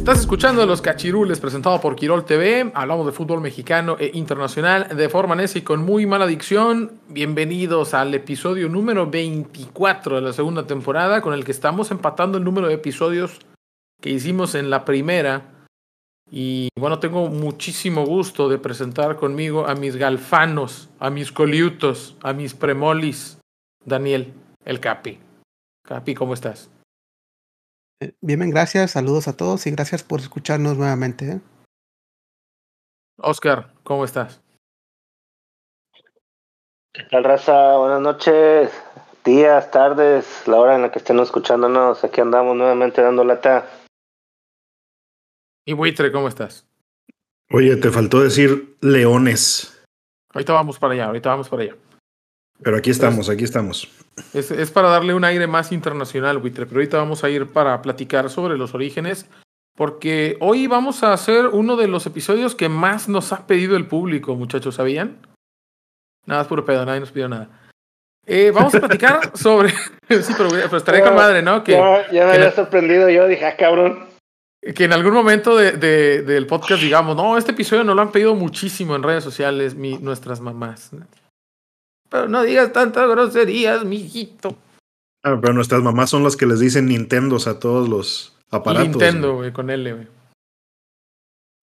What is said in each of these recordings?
Estás escuchando Los Cachirules, presentado por Quirol TV. Hablamos de fútbol mexicano e internacional de forma necia y con muy mala dicción. Bienvenidos al episodio número 24 de la segunda temporada, con el que estamos empatando el número de episodios que hicimos en la primera. Y bueno, tengo muchísimo gusto de presentar conmigo a mis galfanos, a mis coliutos, a mis premolis. Daniel, el Capi. Capi, ¿cómo estás? Eh, bien, gracias, saludos a todos y gracias por escucharnos nuevamente. ¿eh? Oscar, ¿cómo estás? ¿Qué tal, raza? Buenas noches, días, tardes, la hora en la que estén escuchándonos. Aquí andamos nuevamente dando lata. Y Buitre, ¿cómo estás? Oye, te faltó decir leones. Ahorita vamos para allá, ahorita vamos para allá. Pero aquí estamos, aquí estamos. Es, es, para darle un aire más internacional, Buitre, pero ahorita vamos a ir para platicar sobre los orígenes, porque hoy vamos a hacer uno de los episodios que más nos ha pedido el público, muchachos, ¿sabían? Nada, es puro pedo, nadie nos pidió nada. Eh, vamos a platicar sobre... sí, pero, pero estaría con madre, ¿no? Que, ya, ya me había sorprendido yo, dije, ah, cabrón. Que en algún momento de, de, del podcast digamos, no, este episodio nos lo han pedido muchísimo en redes sociales mi, nuestras mamás. Pero no digas tantas groserías, mijito. Ah, pero nuestras mamás son las que les dicen Nintendos a todos los aparatos. Nintendo, güey, con L, güey.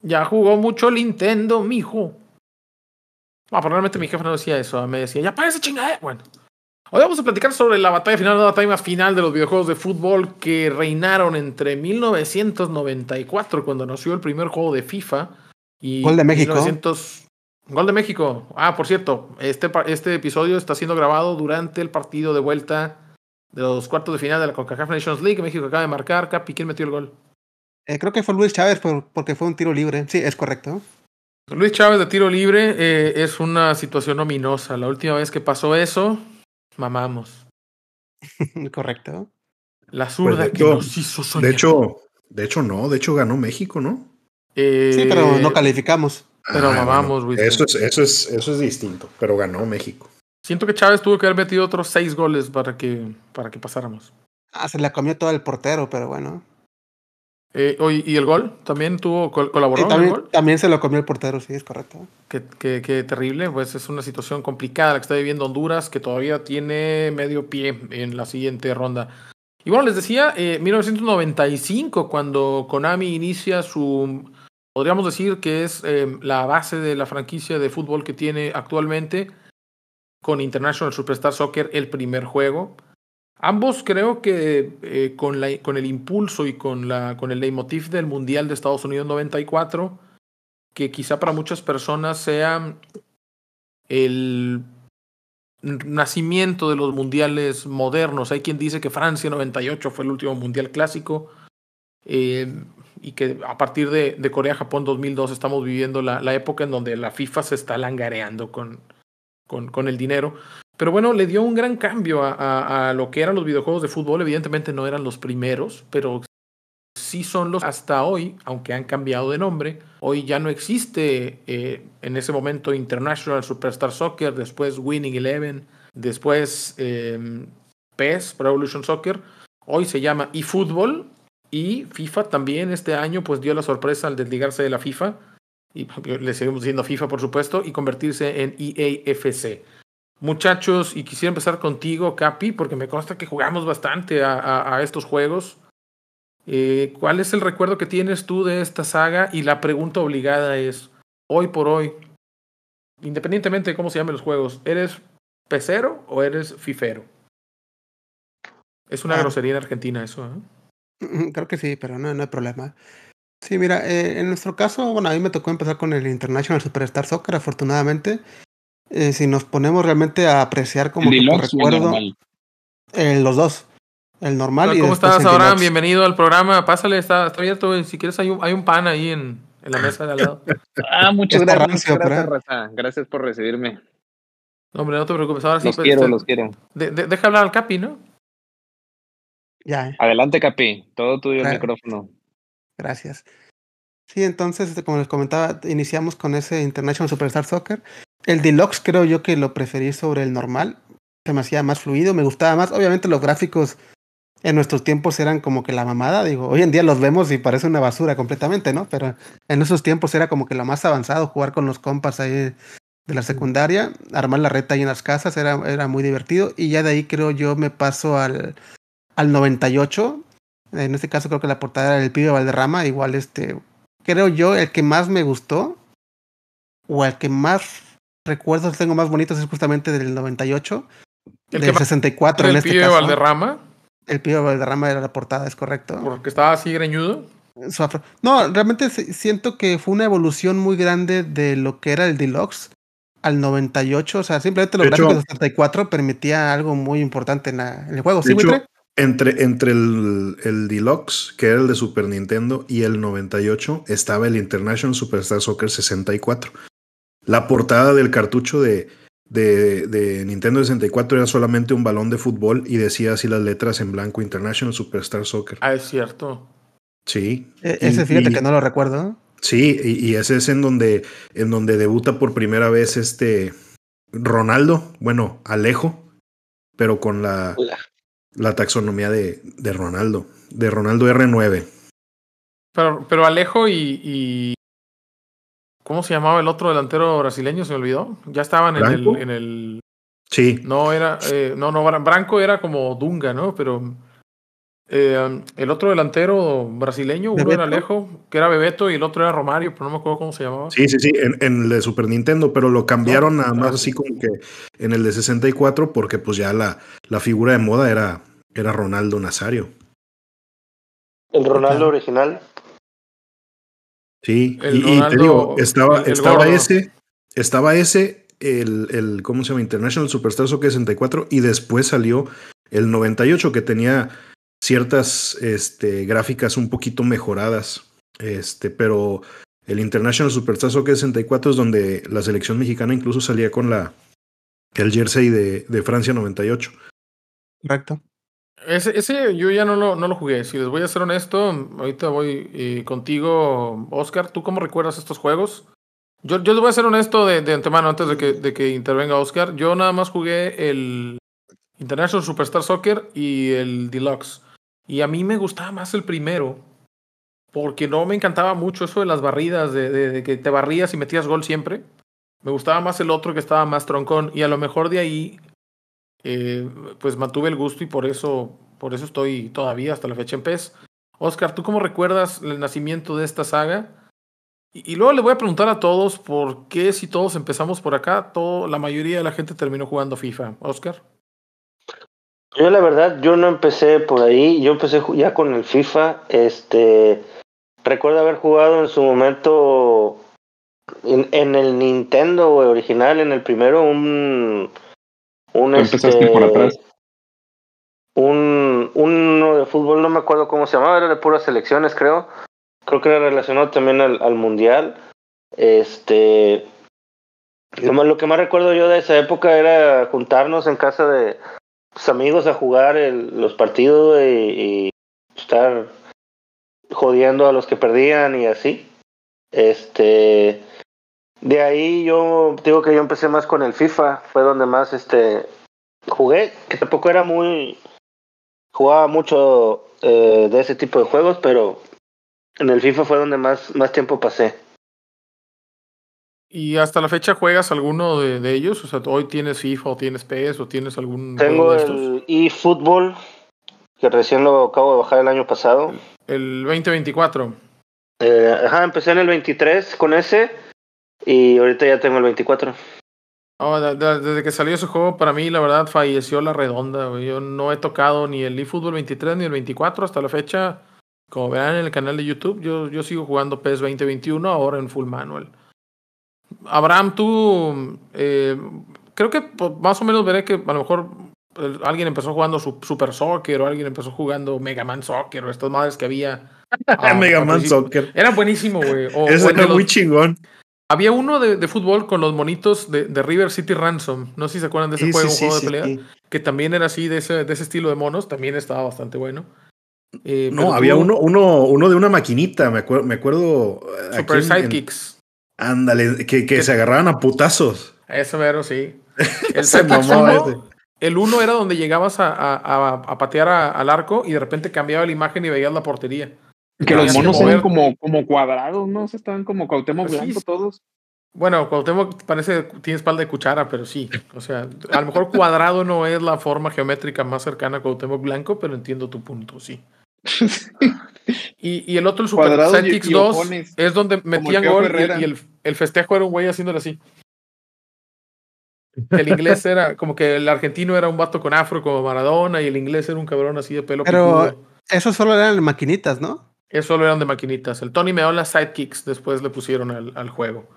Ya jugó mucho Nintendo, mijo. Ah, probablemente mi jefe no decía eso. Me decía, ya parece chingada. Bueno. Hoy vamos a platicar sobre la batalla final, la batalla más final de los videojuegos de fútbol que reinaron entre 1994, cuando nació el primer juego de FIFA, y Gol de México. 1900... Gol de México. Ah, por cierto, este, este episodio está siendo grabado durante el partido de vuelta de los cuartos de final de la CONCACAF Nations League. México acaba de marcar. Capi, ¿quién metió el gol? Eh, creo que fue Luis Chávez por, porque fue un tiro libre. Sí, es correcto. Luis Chávez de tiro libre eh, es una situación ominosa. La última vez que pasó eso, mamamos. correcto. La zurda Pues de que hecho- nos hizo soñar. De hecho, de hecho no, de hecho ganó México, ¿no? Eh, Sí, pero no calificamos. Pero Ah, mamamos, bueno, güey. Eso es, eso es, eso es distinto, pero ganó México. Siento que Chávez tuvo que haber metido otros seis goles para que, para que pasáramos. Ah, se la comió todo el portero, pero bueno. Eh, ¿Y el gol? ¿También tuvo col- colaboró Y en el también, gol? también se lo comió el portero, sí, es correcto. Qué, qué- qué terrible, pues es una situación complicada la que está viviendo Honduras, que todavía tiene medio pie en la siguiente ronda. Y bueno, les decía, eh, 1995, cuando Konami inicia su, podríamos decir que es eh, la base de la franquicia de fútbol que tiene actualmente, con International Superstar Soccer, el primer juego. Ambos creo que eh, con, el impulso y con, el leitmotiv del Mundial de Estados Unidos 94, que quizá para muchas personas sea el nacimiento de los mundiales modernos. Hay quien dice que Francia 98 fue el último mundial clásico eh, y que a partir de, de Corea-Japón 2002 estamos viviendo la, la, época en donde la FIFA se está langareando con, con, con el dinero. Pero bueno, le dio un gran cambio a, a, a, lo que eran los videojuegos de fútbol. Evidentemente no eran los primeros, pero sí son los hasta hoy, aunque han cambiado de nombre. Hoy ya no existe eh, en ese momento International Superstar Soccer, después Winning Eleven, después eh, PES, Pro Evolution Soccer. Hoy se llama eFootball y FIFA también este año pues dio la sorpresa al desligarse de la FIFA y le seguimos diciendo FIFA por supuesto y convertirse en EAFC. Muchachos, y quisiera empezar contigo, Capi, porque me consta que jugamos bastante a, a, a estos juegos. Eh, ¿Cuál es el recuerdo que tienes tú de esta saga? Y la pregunta obligada es, hoy por hoy, independientemente de cómo se llamen los juegos, ¿eres pecero o eres fifero? Es una ah. grosería en Argentina eso, ¿eh? Creo que sí, pero no, no hay problema. Sí, mira, eh, en nuestro caso, bueno, a mí me tocó empezar con el International Superstar Soccer, afortunadamente. eh, si nos ponemos realmente a apreciar como ¿El que recuerdo, normal? eh, los dos. El normal y ¿Cómo estás, Abraham? deluxe. Bienvenido al programa. Pásale, está, está abierto. Si quieres, hay un, hay un pan ahí en, en la mesa de al lado. Ah, muchas Está gracias. gracias, raza. Gracias por recibirme. No, hombre, no te preocupes. Ahora sí, Los pues, quiero, este, los quiero. de- de- deja hablar al Capi, ¿no? Ya, eh, Adelante, Capi. Todo tuyo el micrófono. gracias. Sí, entonces, este, como les comentaba, iniciamos con ese International Superstar Soccer. El Deluxe creo yo que lo preferí sobre el normal. Se me hacía más fluido, me gustaba más. Obviamente los gráficos en nuestros tiempos eran como que la mamada. Digo, hoy en día los vemos y parece una basura completamente, ¿no? Pero en esos tiempos era como que lo más avanzado, jugar con los compas ahí de la secundaria, armar la reta ahí en las casas, era, era muy divertido. Y ya de ahí creo yo me paso al, al 98. En este caso creo que la portada era el pibe Valderrama. Igual este, creo yo el que más me gustó o el que más recuerdos tengo más bonitos es justamente del 98. El del que más- 64 en el este pibe caso. Valderrama, El pibe Valderrama era la portada, es correcto. porque estaba así greñudo. Su afro- No, realmente si- siento que fue una evolución muy grande de lo que era el Deluxe al 98. O sea, simplemente los De hecho- del 74 permitía algo muy importante en, la- en el juego. De ¿Sí, hecho? Entre, entre el, el Deluxe, que era el de Super Nintendo, y el 98, estaba el International Superstar Soccer 64. La portada del cartucho de, de, de Nintendo 64 era solamente un balón de fútbol y decía así las letras en blanco International Superstar Soccer. Ah, es cierto. Sí. E- Y- ese fíjate y- que no lo recuerdo. Sí, y, y ese es en donde, en donde debuta por primera vez este Ronaldo, bueno, Alejo, pero con la, Hola. La taxonomía de, de Ronaldo, de Ronaldo R9. Pero, pero Alejo y, y- ¿Cómo se llamaba el otro delantero brasileño? Se me olvidó. Ya estaban en el, en el. Sí, No, era. eh, no, no, Bran- Branco era como Dunga, ¿no? Pero. eh, el otro delantero brasileño, uno era. Alejo, que era Bebeto, y el otro era Romario, pero no me acuerdo cómo se llamaba. sí, sí, sí, en, en el de Super Nintendo, pero lo cambiaron nada más Ah, así sí. como que en el de 64 porque pues ya la, la figura de moda era, era Ronaldo Nazario. El Ronaldo original. Sí, El y, y te digo, estaba, el- el estaba ese, estaba ese, el, el, ¿cómo se llama? International Superstar Soccer 64, y después salió el 98, que tenía ciertas este, gráficas un poquito mejoradas. Este, pero el International Superstar Soccer 64 es donde la selección mexicana incluso salía con la el jersey de, de Francia 98. Correcto. Ese, ese yo ya no lo, no lo jugué. Si les voy a ser honesto, ahorita voy eh, contigo, Oscar. ¿Tú cómo recuerdas estos juegos? Yo, yo les voy a ser honesto de, de antemano antes de que, de que intervenga Oscar. Yo nada más jugué el International Superstar Soccer y el Deluxe. Y a mí me gustaba más el primero. Porque no me encantaba mucho eso de las barridas, de, de- de que te barrías y metías gol siempre. Me gustaba más el otro que estaba más troncón. Y a lo mejor de ahí eh, pues mantuve el gusto y por eso, por eso estoy todavía hasta la fecha en PES. Oscar, ¿tú cómo recuerdas el nacimiento de esta saga? Y, luego le voy a preguntar a todos por qué si todos empezamos por acá, todo, la mayoría de la gente terminó jugando FIFA. Oscar. Yo la verdad, yo no empecé por ahí, yo empecé ya con el FIFA, este, recuerdo haber jugado en su momento en, en el Nintendo original, en el primero, un, un por atrás. un, uno de fútbol, no me acuerdo cómo se llamaba, era de puras selecciones, creo, creo que era relacionado también al, al mundial, este, lo, más- lo que más recuerdo yo de esa época era juntarnos en casa de pues, amigos a jugar el- los partidos güey, y, estar jodiendo a los que perdían y así. Este, de ahí yo digo que yo empecé más con el FIFA, fue donde más este jugué, que tampoco era muy jugaba mucho eh, de ese tipo de juegos, pero en el FIFA fue donde más más tiempo pasé. ¿Y hasta la fecha juegas alguno de, de ellos? O sea, hoy tienes FIFA o tienes PES o tienes algún Tengo de el eFootball que recién lo acabo de bajar el año pasado. El 2024. Eh, ajá, empecé en el 23 con ese y ahorita ya tengo el 24. No, de- de- desde que salió ese juego, para mí, la verdad, falleció la redonda. Yo no he tocado ni el eFootball 23 ni el 24 hasta la fecha. Como verán en el canal de YouTube, yo, yo sigo jugando PES 2021, ahora en Full Manual. Abraham, tú, eh, creo que pues, más o menos veré que a lo mejor eh, alguien empezó jugando su- Super Soccer o alguien empezó jugando Mega Man Soccer o estas madres que había. ah, Mega Man principio. Soccer. Era buenísimo, güey. Ese era los- muy chingón. Había uno de, de fútbol con los monitos de, de River City Ransom. No sé si se acuerdan de ese Sí, juego, sí, un juego sí, de pelea. sí. Que también era así, de ese, de ese estilo de monos. También estaba bastante bueno. Eh, No, había tú- uno, uno, uno de una maquinita, me acuerdo, me acuerdo. eh, Super en- Sidekicks. ándale, que, que se agarraban a putazos. Ese mero, sí. El Sidekicks uno, ese. el uno era donde llegabas a, a- a- a patear a- al arco y de repente cambiaba la imagen y veías la portería. Que los monos eran como, como cuadrados, ¿no? O sea, estaban como Cuauhtémoc Pues Blanco sí. todos. Bueno, Cuauhtémoc parece tiene espalda de cuchara, pero sí. O sea, a lo mejor cuadrado no es la forma geométrica más cercana a Cuauhtémoc Blanco, pero entiendo tu punto, sí. Y, y el otro, el Super y- y 2, ojones, es donde metían gol y, Herrera. y el, el festejo era un güey haciéndole así. El inglés era como que el argentino era un vato con afro como Maradona y el inglés era un cabrón así de pelo Pero- picudo. Eso solo eran maquinitas, ¿no? Eso solo eran de maquinitas. El Tony Meola Sidekicks después le pusieron al, al juego.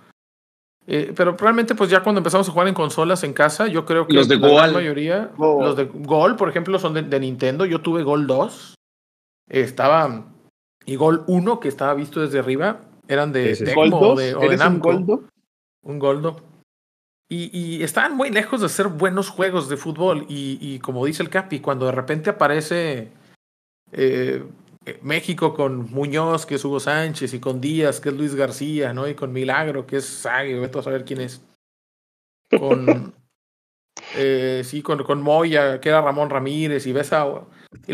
Eh, pero realmente, pues ya cuando empezamos a jugar en consolas en casa, yo creo que Los de la mayoría, Gol. los de Gol, por ejemplo, son de, de Nintendo. Yo tuve Gol 2. Estaba. Y Gol 1, que estaba visto desde arriba, eran de Sí, sí, sí. Tecmo o de, o de ¿Eres un. Goldo? Un Goldo. Y, y estaban muy lejos de ser buenos juegos de fútbol. Y, y como dice el Capi, cuando de repente aparece eh, México con Muñoz, que es Hugo Sánchez, y con Díaz, que es Luis García, ¿no? Y con Milagro, que es Sague, vete a saber quién es. Con. eh, sí, con, con Moya, que era Ramón Ramírez, y ves a. lo,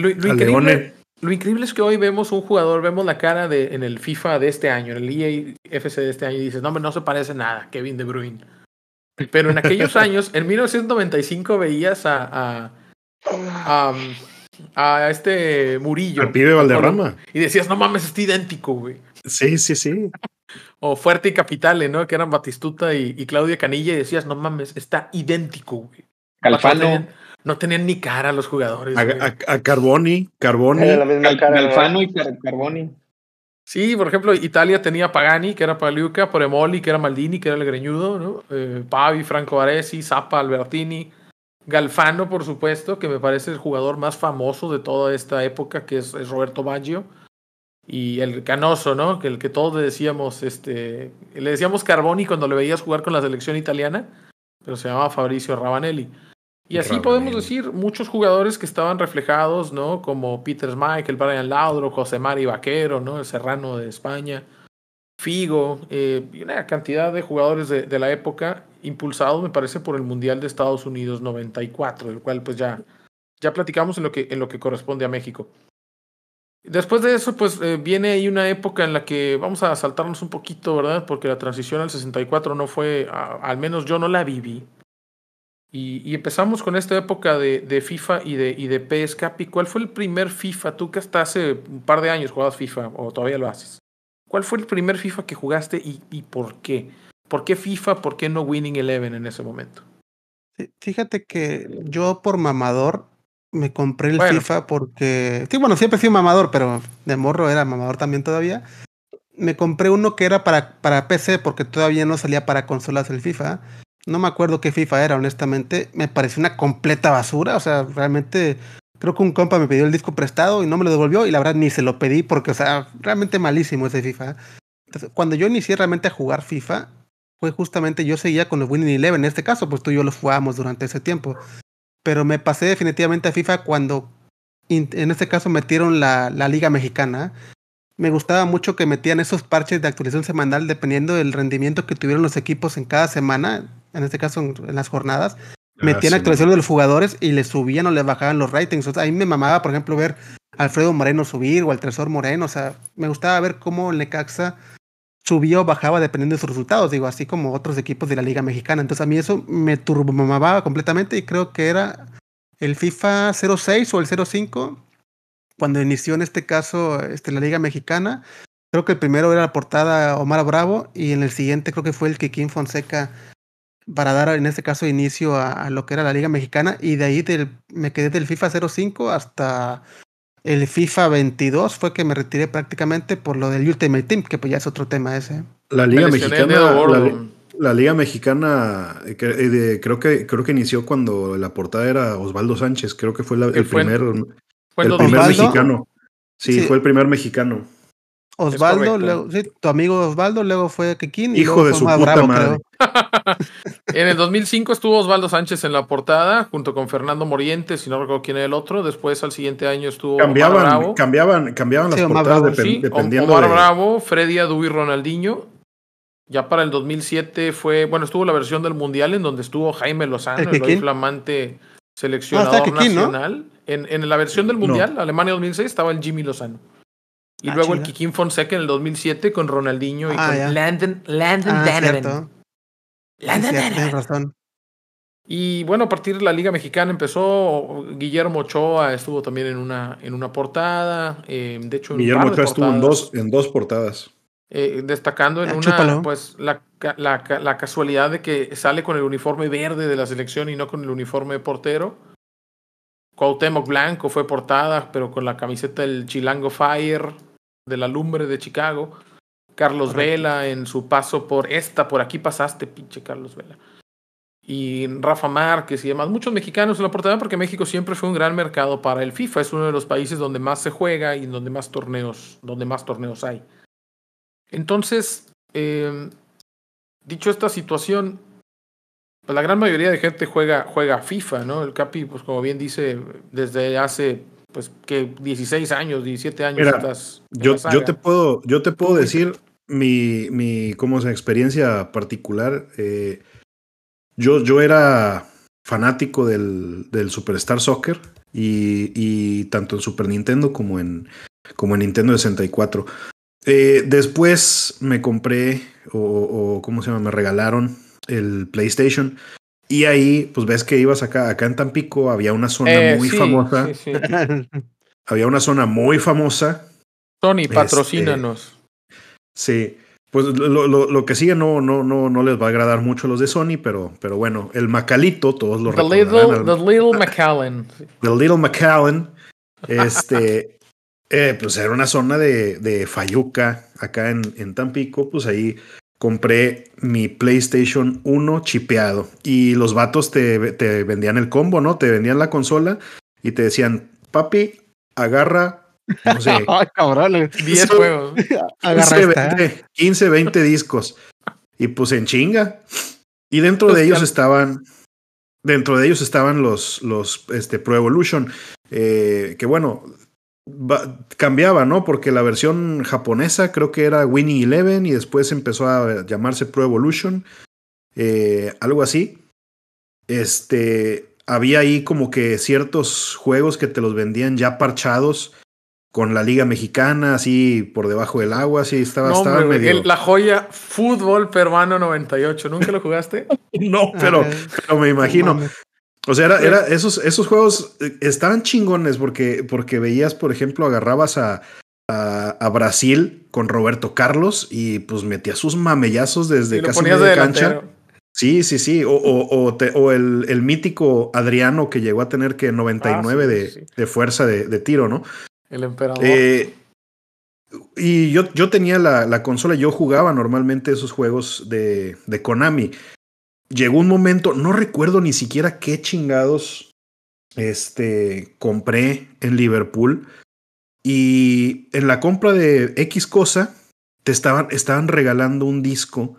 increíble, Leone. lo increíble es que hoy vemos un jugador, vemos la cara de, en el FIFA de este año, en el EA FC de este año, y dices, no, hombre, no se parece nada, Kevin De Bruyne. Pero en aquellos años, en 1995, veías a, a, a, a este Murillo. Al pibe Valderrama. Y decías, no mames, está idéntico, güey. Sí, sí, sí. O Fuerte y Capitale, ¿no? Que eran Batistuta y, y Claudia Canilla, y decías, no mames, está idéntico, güey. No Calfano. tenían, no tenían ni cara los jugadores. A, güey. a- a Carboni, Carboni. Era la misma Cal- cara. ¿no? Calfano y Car- Carboni. Sí, por ejemplo, Italia tenía Pagani, que era Pagliuca, Poremoli, que era Maldini, que era el greñudo, ¿no? Eh, Pavi, Franco Baresi, Zappa, Albertini, Galfano, por supuesto, que me parece el jugador más famoso de toda esta época, que es, es Roberto Baggio. Y el Canoso, ¿no? Que el que todos le decíamos, este, le decíamos Carboni cuando le veías jugar con la selección italiana, pero se llamaba Fabricio Ravanelli. Y así Ravanelli. podemos decir muchos jugadores que estaban reflejados, ¿no? Como Peter Michael, Brian Laudro, José Mari Vaquero, ¿no? El Serrano de España, Figo, eh, una cantidad de jugadores de, la época impulsados, me parece, por el Mundial de Estados Unidos 94, del cual pues ya, ya platicamos en lo, que, en lo que corresponde a México. Después de eso, pues eh, viene ahí una época en la que vamos a saltarnos un poquito, ¿verdad? Porque la transición al 64 no fue, al menos yo no la viví. Y, empezamos con esta época de, FIFA y de, y de. ¿Cuál fue el primer FIFA? Tú que hasta hace un par de años jugabas FIFA o todavía lo haces. ¿Cuál fue el primer FIFA que jugaste y, y por qué? ¿Por qué FIFA? ¿Por qué no Winning Eleven en ese momento? Fíjate que yo por mamador me compré el Bueno. FIFA porque... Sí, bueno, siempre he sido mamador, pero de morro era mamador también todavía. Me compré uno que era para, para PC porque todavía no salía para consolas el FIFA. No me acuerdo qué FIFA era, honestamente. Me pareció una completa basura. O sea, realmente creo que un compa me pidió el disco prestado y no me lo devolvió y la verdad ni se lo pedí porque, o sea, realmente malísimo ese FIFA. Entonces, cuando yo inicié realmente a jugar FIFA, fue justamente yo seguía con los Winning Eleven. En este caso, pues tú y yo los jugábamos durante ese tiempo. Pero me pasé definitivamente a FIFA cuando, en este caso, metieron la, la Liga Mexicana. Me gustaba mucho que metían esos parches de actualización semanal dependiendo del rendimiento que tuvieron los equipos en cada semana, en este caso en, en las jornadas. Metían Ah, sí, actualización de los jugadores y le subían o le bajaban los ratings. O sea, a mí me mamaba, por ejemplo, ver a Alfredo Moreno subir o al Tresor Moreno. O sea, me gustaba ver cómo el Necaxa subía o bajaba dependiendo de sus resultados, digo, así como otros equipos de la Liga Mexicana. Entonces a mí eso me turbomamaba completamente y creo que era el FIFA 06 o el 05 cuando inició en este caso este, la Liga Mexicana. Creo que el primero era la portada Omar Bravo y en el siguiente creo que fue el Kikín Fonseca para dar en este caso inicio a, a lo que era la Liga Mexicana y de ahí del, me quedé del FIFA 05 hasta el FIFA 22 fue que me retiré prácticamente por lo del Ultimate Team, que pues ya es otro tema ese. La Liga Mexicana. la, Liga Mexicana eh, que- eh, de- creo que creo que inició cuando la portada era Osvaldo Sánchez, creo que fue la- el fue primer, Fue el primer 2005. Osvaldo. mexicano. Sí, Sí. fue el primer mexicano. Osvaldo, correcto. luego, sí, tu amigo Osvaldo, luego fue Kikín y Hijo luego de fue su más puta Bravo, madre. En el 2005 estuvo Osvaldo Sánchez en la portada, junto con Fernando Morientes, si no recuerdo quién era el otro. Después, al siguiente año, estuvo Omar Cambiaban, Bravo. cambiaban, cambiaban Sí, las Omar portadas Bravo, depen- Sí, dependiendo Omar de- Bravo, Freddy Adu y Ronaldinho. Ya para el 2007 fue, bueno, estuvo la versión del Mundial en donde estuvo Jaime Lozano, ¿El el, flamante Ah, seleccionador está Kikín, ¿no? nacional. En, en la versión del No. Mundial, Alemania 2006, estaba el Jimmy Lozano. Y Ah, luego el. Kikín Fonseca en el 2007 con Ronaldinho y Ah, con ya. Landon, Landon Ah, Donovan. cierto. Sí, Landon cierto, tienes Donovan. razón. Y bueno, a partir de la Liga Mexicana empezó Guillermo Ochoa, estuvo también en una, en una portada. eh, de hecho, Guillermo Ochoa estuvo en dos, en dos portadas. eh, destacando en Ah, una, chúpalo. pues, la, la, la casualidad de que sale con el uniforme verde de la selección y no con el uniforme de portero. Cuauhtémoc Blanco fue portada, pero con la camiseta del Chilango Fire de la Lumbre de Chicago. Carlos Correcto. Vela en su paso por esta, por aquí pasaste, pinche Carlos Vela. Y Rafa Márquez y demás, muchos mexicanos en la portada porque México siempre fue un gran mercado para el FIFA, es uno de los países donde más se juega y donde más torneos, donde más torneos hay. Entonces, eh, dicho esta situación, pues la gran mayoría de gente juega, juega FIFA, ¿no? El Capi, pues como bien dice, desde hace, pues, que 16 años, 17 años Mira, estás Yo, te puedo, yo te puedo decir mi, mi como se experiencia particular. eh, yo, yo era fanático del, del Superstar Soccer y, y tanto en Super Nintendo como en, como en Nintendo 64. Eh, después me compré, o, o ¿cómo se llama? Me regalaron el PlayStation. Y ahí, pues ves que ibas acá, acá en Tampico, había una zona Eh, muy sí, famosa. sí, sí. Había una zona muy famosa Sony, Este, patrocínanos. Sí, pues lo, lo, lo que sigue no, no, no, no les va a agradar mucho a los de Sony, pero, pero bueno, el Macalito, todos lo The recordarán. little, al- the little McAllen. The Little McAllen, este, eh, pues era una zona de, de Fayuca, acá en, en Tampico, pues ahí compré mi PlayStation 1 chipeado y los vatos te, te vendían el combo, ¿no? Te vendían la consola y te decían, papi, agarra, no sé, Ay, cabrón. 10 juegos. Agarra 15, esta. 20, 15, 20 discos. Y pues en chinga. Y dentro Pues de ellos estaban. Dentro de ellos estaban los, los este, Pro Evolution. eh, que bueno, cambiaba, ¿no? Porque la versión japonesa creo que era Winnie Eleven y después empezó a llamarse Pro Evolution. eh, algo así. Este. Había ahí como que ciertos juegos que te los vendían ya parchados con la Liga Mexicana, así por debajo del agua, así estaba, No, estaba hombre, medio. el- la joya Fútbol Peruano 98. ¿Nunca lo jugaste? No, pero, Ah, pero me imagino. O sea, era, era esos, esos juegos eh, estaban chingones porque, porque veías, por ejemplo, agarrabas a, a, a Brasil con Roberto Carlos y pues metía sus mamellazos desde casi ponías de media cancha. delantero. Sí, sí, sí. O, o, o, te- o el, el mítico Adriano que llegó a tener que 99 Ah, sí, de, sí. de fuerza de, de tiro, ¿no? El emperador. Eh, y yo, yo tenía la, la consola, yo jugaba normalmente esos juegos de, de Konami. Llegó un momento, no recuerdo ni siquiera qué chingados este, compré en Liverpool. Y en la compra de X cosa, te estaban, estaban regalando un disco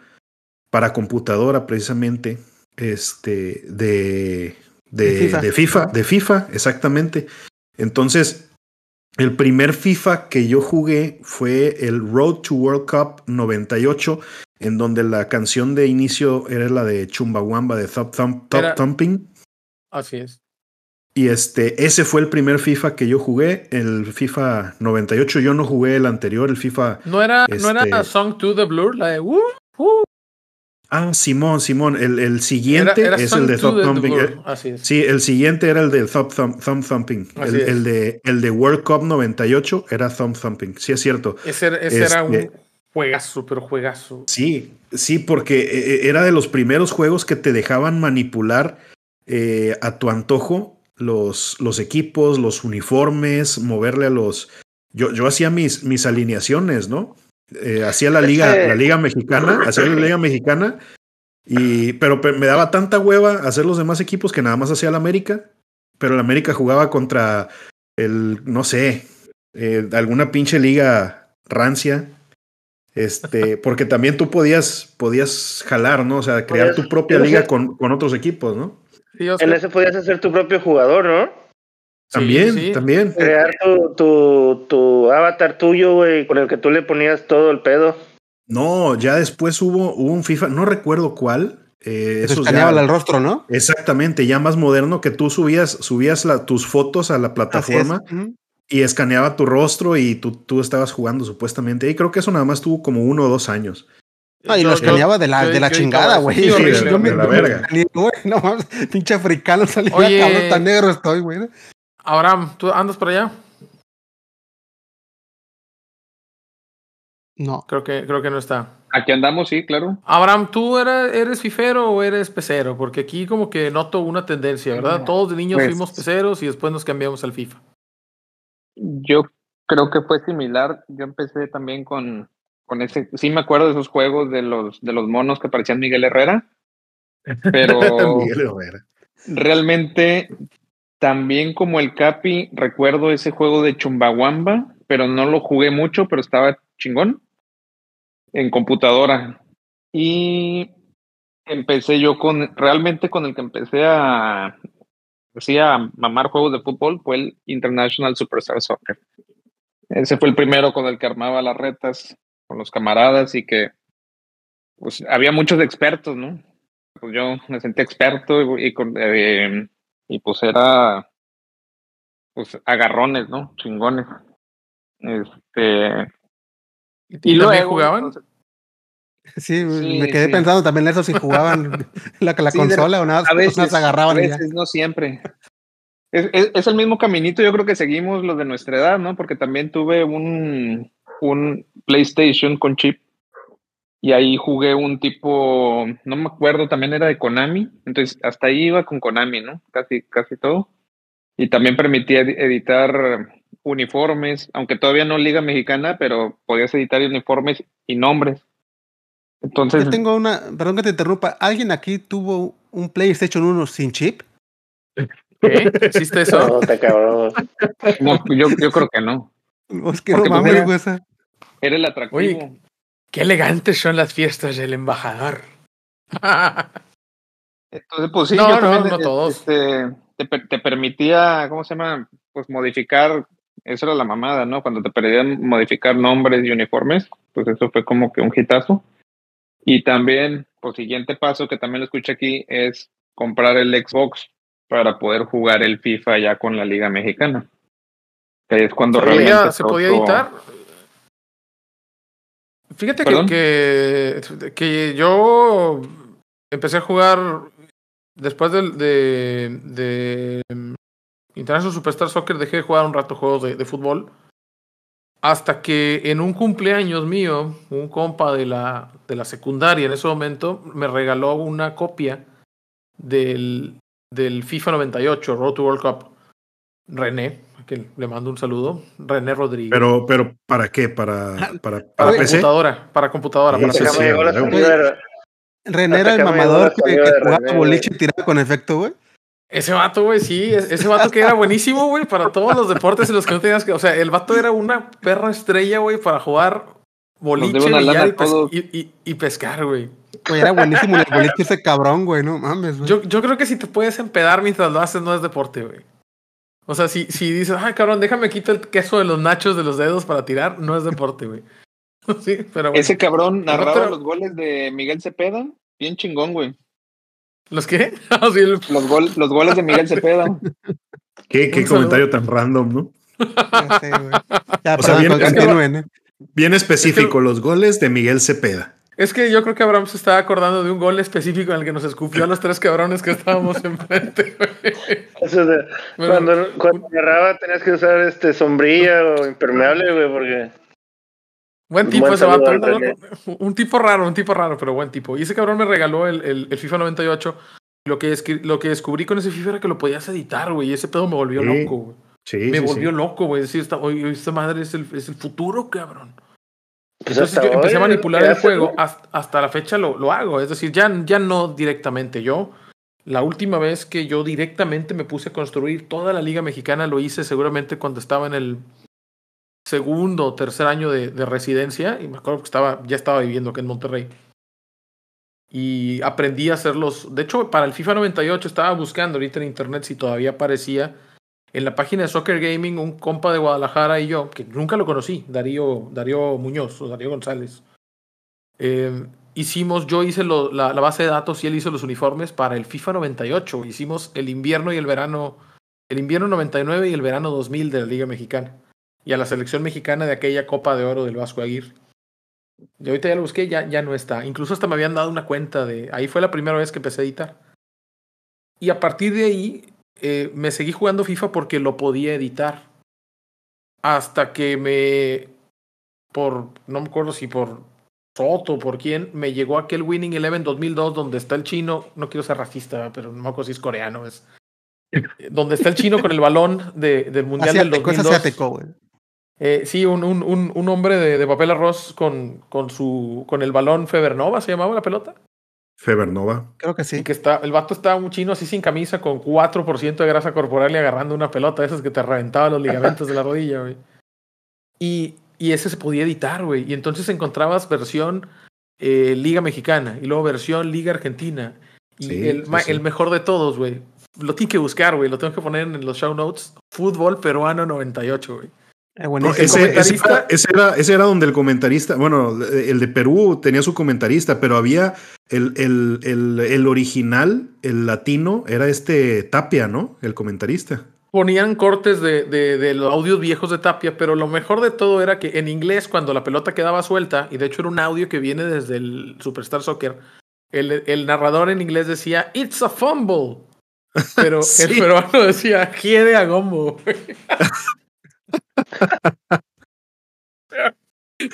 para computadora precisamente este, de, de, De FIFA. de FIFA, de FIFA, exactamente. Entonces, el primer FIFA que yo jugué fue el Road to World Cup 98, en donde la canción de inicio era la de Chumbawamba de Top, Thump- Era- Thumping. Así es. Y este, ese fue el primer FIFA que yo jugué, el FIFA 98. Yo no jugué el anterior, el FIFA. ¿No era, ¿no era Este- Song to the Blur? La de uh, uh. Ah, Simón, Simón. El, el siguiente Era, era es el de the Thumping. Eh, Así es. Sí, el siguiente era el de Thumb, Thumb, Thumb Thumping. El, el de, el de World Cup 98 era Thumb Thumping. Sí, es cierto. Ese, era- un Este- juegazo, pero juegazo. Sí, sí, porque eh, eh, era de los primeros juegos que te dejaban manipular eh, a tu antojo los, los equipos, los uniformes, moverle a los. Yo, yo hacía mis, mis alineaciones, ¿no? Eh, hacía la liga, la liga mexicana, hacía la liga mexicana Y, pero pe- me daba tanta hueva hacer los demás equipos que nada más hacía la América. Pero la América jugaba contra el, no sé, eh, alguna pinche liga rancia. Este, porque también tú podías, podías jalar, ¿no? O sea, crear tu propia liga con, con otros equipos, ¿no? En ese podías hacer tu propio jugador, ¿no? También, sí. también. Crear tu, tu, tu avatar tuyo, güey, con el que tú le ponías todo el pedo. No, ya después hubo, hubo un FIFA, no recuerdo cuál. Eh, ya- el rostro, ¿no? Exactamente, ya más moderno que tú subías, subías la- tus fotos a la es. plataforma y escaneaba tu rostro y tú, tú estabas jugando supuestamente. Y creo que eso nada más tuvo como uno o dos años. Ah, y lo yo- escaneaba de la, yo- de la yo chingada, güey. eso. Sí, me- de la yo me verga. güey, no mames, pinche africano salía, Oye. cabrón, tan negro estoy, güey. Abraham, ¿tú andas por allá? No. Creo que, creo que no está. Aquí andamos, sí, claro. Abraham, ¿tú eres, eres fifero o eres pecero? Porque aquí como que noto una tendencia, ¿verdad? Todos de niños Pues- fuimos peceros y después nos cambiamos al FIFA. Yo creo que fue similar. Yo empecé también con, con ese. Sí, me acuerdo de esos juegos de los, de los monos que parecían Miguel Herrera. Pero Miguel Herrera. realmente, también como el Capi, recuerdo ese juego de Chumbawamba, pero no lo jugué mucho, pero estaba chingón en computadora. Y empecé yo con, realmente con el que empecé a, así mamar juegos de fútbol fue el International Superstar Soccer. Ese fue el primero con el que armaba las retas con los camaradas y que pues había muchos expertos, ¿no? Pues yo me sentí experto y, y con, eh, y pues era pues agarrones, ¿no? Chingones. Este ¿Y, también luego, jugaban? entonces, Sí, Sí, me quedé sí. pensando también en eso si jugaban la, la Sí, de- consola o nada, a veces, agarraban a y ya. veces, no siempre. Es, es- es el mismo caminito, yo creo que seguimos los de nuestra edad, ¿no? Porque también tuve un, un PlayStation con chip y ahí jugué un tipo, no me acuerdo, también era de Konami, entonces hasta ahí iba con Konami, ¿no? Casi, casi todo. Y también permitía edi- editar uniformes, aunque todavía no Liga Mexicana, pero podías editar uniformes y nombres. Entonces, Yo tengo una, perdón que te interrumpa, ¿alguien aquí tuvo un PlayStation 1 sin chip? ¿Qué? ¿Existe eso? No, te cabrón. no, yo, yo creo que no. Es que no mames, güey. esa- Era el atractivo. Oye, Qué elegantes son las fiestas del embajador. Entonces, pues sí, No, yo no, no eh, todos. este, te, te permitía, ¿cómo se llama? Pues modificar, eso era la mamada, ¿no? Cuando te permitían modificar nombres y uniformes, pues eso fue como que un hitazo. Y también, pues siguiente paso que también lo escuché aquí es comprar el Xbox para poder jugar el FIFA ya con la Liga Mexicana. Que es cuando ¿Se realmente se podía editar? Fíjate que, que, que yo empecé a jugar después del- de, de, International Superstar Soccer, dejé de jugar un rato juegos de, de fútbol. Hasta que en un cumpleaños mío, un compa de la, de la secundaria en ese momento me regaló una copia del, del FIFA 98, Road to World Cup. René, que le mando un saludo. René Rodríguez. Pero, pero ¿para qué? ¿Para, para, para para PC? computadora, para computadora. Sí, para sí, PC. René era el mamador que, jugaba René, boliche y tiraba con efecto, güey. Ese vato, güey, sí, es- ese vato que era buenísimo, güey, para todos los deportes en los que no tenías que. O sea, el vato era una perra estrella, güey, para jugar boliche, billar y, a pes- todos. y- y- y pescar, güey. Güey, era buenísimo en el boliche ese cabrón, güey, no mames, güey. Yo, yo creo que si te puedes empedar mientras lo haces, no es deporte, güey. O sea, si, si dices, ay, cabrón, déjame quitar el queso de los nachos de los dedos para tirar, no es deporte, güey. Sí, pero bueno. Ese cabrón narraba otro- los goles de Miguel Cepeda. Bien chingón, güey. ¿Los qué? Ah, sí, el- Los, gol, los goles de Miguel Cepeda. ¿Qué, qué comentario tan random, ¿no? Ya sé, güey. Ya, O sea, bien- es que- continúen, ¿eh? Bien específico, los goles de Miguel Cepeda. Es que yo creo que Abraham se estaba acordando de un gol específico en el que nos escupió a los tres cabrones que estábamos enfrente, güey. Eso de- Bueno, cuando, cuando cerraba tenías que usar este sombrilla o impermeable, güey, porque Buen tipo buen ese vato. René. Un tipo raro, un tipo raro, pero buen tipo. Y ese cabrón me regaló el, el, el FIFA 98. Lo que, escri- lo que descubrí con ese FIFA era que lo podías editar, güey. Y ese pedo me volvió Sí. loco, güey. Sí, Me sí, volvió sí. loco, güey. Decir, esta, esta madre es el, es el futuro, cabrón. Pues Entonces yo empecé a manipular ¿qué el juego, hasta, hasta la fecha lo, lo hago, es decir, ya, ya no directamente yo. La última vez que yo directamente me puse a construir toda la Liga Mexicana lo hice seguramente cuando estaba en el segundo o tercer año de, de residencia y me acuerdo que estaba, ya estaba viviendo aquí en Monterrey. Y aprendí a hacerlos. De hecho, para el FIFA 98 estaba buscando ahorita en internet si todavía aparecía en la página de Soccer Gaming un compa de Guadalajara y yo, que nunca lo conocí, Darío, Darío Muñoz o Darío González. Eh, hicimos, yo hice la base de datos y él hizo los uniformes para el FIFA 98. Hicimos el invierno y el verano, el invierno 99 y el verano 2000 de la Liga Mexicana. Y a la selección mexicana de aquella Copa de Oro del Vasco Aguirre. Y ahorita ya lo busqué, ya, ya no está. Incluso hasta me habían dado una cuenta de. Ahí fue la primera vez que empecé a editar. Y a partir de ahí eh, me seguí jugando FIFA porque lo podía editar. Hasta que me. Por. No me acuerdo si por Soto o por quién. Me llegó aquel Winning Eleven 2002 donde está el chino. No quiero ser racista, pero no me acuerdo si es coreano. Es, donde está el chino con el balón de, del Mundial del Asiático, es 2002. asiático, güey. Eh, sí, un, un, un, un hombre de, de papel arroz con, con, su, con el balón Febernova, ¿se llamaba la pelota? Febernova. Creo que Y sí. que está, el vato estaba un chino así sin camisa, con 4% de grasa corporal y agarrando una pelota, esas que te reventaba los ligamentos de la rodilla, güey. Y, y ese se podía editar, güey. Y entonces encontrabas versión eh, Liga Mexicana y luego versión Liga Argentina. Y Sí, el, sí, ma- sí. el mejor de todos, güey. Lo tengo que buscar, güey. Lo tengo que poner en los show notes. Fútbol peruano 98, güey. No, buenísimo. ese, ese era, ese, era, ese era donde el comentarista, bueno, el de Perú tenía su comentarista, pero había el, el, el, el original, el latino, era este Tapia, ¿no? El comentarista. ponían cortes de, de, de los audios viejos de Tapia, pero lo mejor de todo era que en inglés, cuando la pelota quedaba suelta, y de hecho era un audio que viene desde el Superstar Soccer, el, el narrador en inglés decía, It's a fumble. Pero Sí. el peruano decía, Giede a gombo.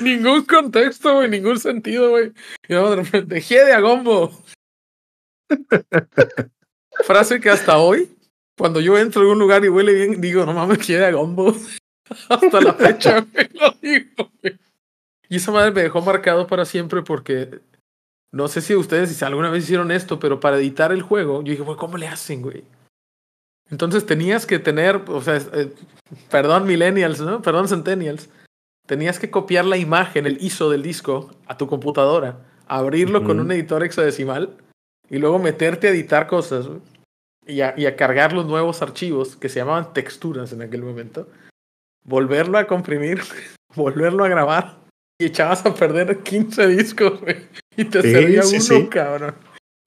ningún contexto, güey, ningún sentido, güey. Y luego de repente, Giede a gombo. Frase que hasta hoy, cuando yo entro a algún lugar y huele bien, digo, no mames, Giede a gombo. hasta la fecha, me lo digo. Y esa madre me dejó marcado para siempre porque no sé si ustedes si alguna vez hicieron esto, pero para editar el juego, yo dije, güey, ¿cómo le hacen, güey? Entonces tenías que tener, o sea, eh, perdón millennials, ¿no? Perdón centennials. Tenías que copiar la imagen, el ISO del disco, a tu computadora, abrirlo con un editor hexadecimal y luego meterte a editar cosas y a, y a cargar los nuevos archivos que se llamaban texturas en aquel momento. Volverlo a comprimir, volverlo a grabar y echabas a perder 15 discos, güey. Y te Sí, servía sí, uno, sí. cabrón.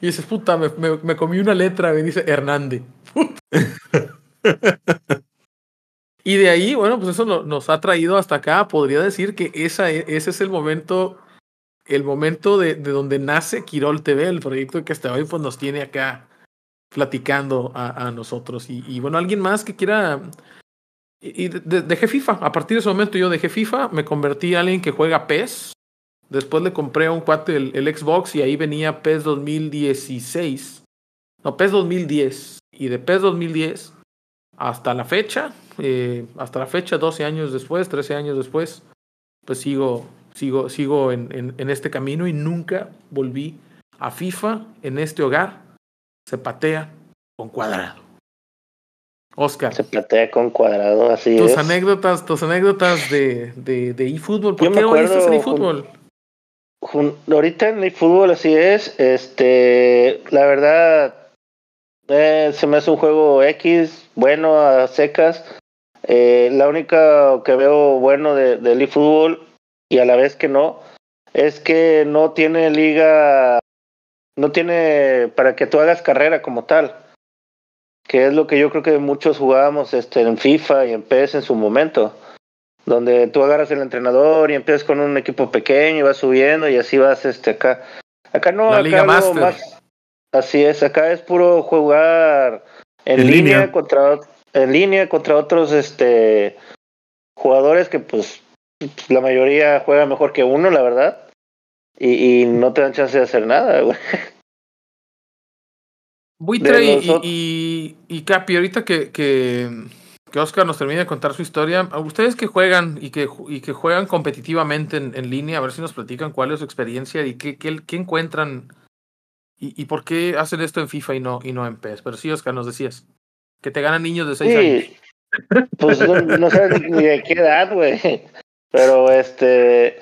Y dices, puta, me, me, me comí una letra, me dice Hernández. y de ahí, bueno, pues eso no- nos ha traído hasta acá. Podría decir que e- ese es el momento, el momento de, de donde nace Quirol TV, el proyecto que hasta hoy pues, nos tiene acá platicando a, nosotros. Y, bueno, alguien más que quiera. Y, y de- de- dejé FIFA. A partir de ese momento yo dejé FIFA, me convertí en alguien que juega PES. Después le compré a un cuate el, el Xbox y ahí venía PES 2016. No, PES 2010. Y de PES 2010 hasta la fecha, eh, hasta la fecha, 12 años después, 13 años después, pues sigo, sigo, sigo en, en, en este camino y nunca volví a FIFA en este hogar. Se patea con cuadrado. Oscar, Se platea con cuadrado, así tus es. anécdotas, tus anécdotas de, de, de eFootball. ¿Por Yo qué hoy estás en eFootball? Jun- Ahorita en fútbol así es, este, la verdad, eh, se me hace un juego X, bueno a secas. Eh, la única que veo bueno de, del eFootball y a la vez que no, es que no tiene liga, no tiene para que tú hagas carrera como tal, que es lo que yo creo que muchos jugábamos este, en FIFA y en PES en su momento donde tú agarras el entrenador y empiezas con un equipo pequeño y vas subiendo y así vas este acá. Acá no, La acá Liga Master. más así es, acá es puro jugar en, En línea, línea. contra en línea contra otros este jugadores que pues la mayoría juega mejor que uno, la verdad. Y, y no te dan chance de hacer nada, güey. Buitre y, y, y Capi, ahorita que, que, que Oscar nos termine de contar su historia. A ustedes que juegan y que, y que juegan competitivamente en, en línea, a ver si nos platican cuál es su experiencia y qué, qué, qué encuentran y, y, por qué hacen esto en FIFA y no, y no en PES. Pero sí, Oscar, nos decías que te ganan niños de 6 Sí, años. pues no, no sabes ni de qué edad, güey. Pero este.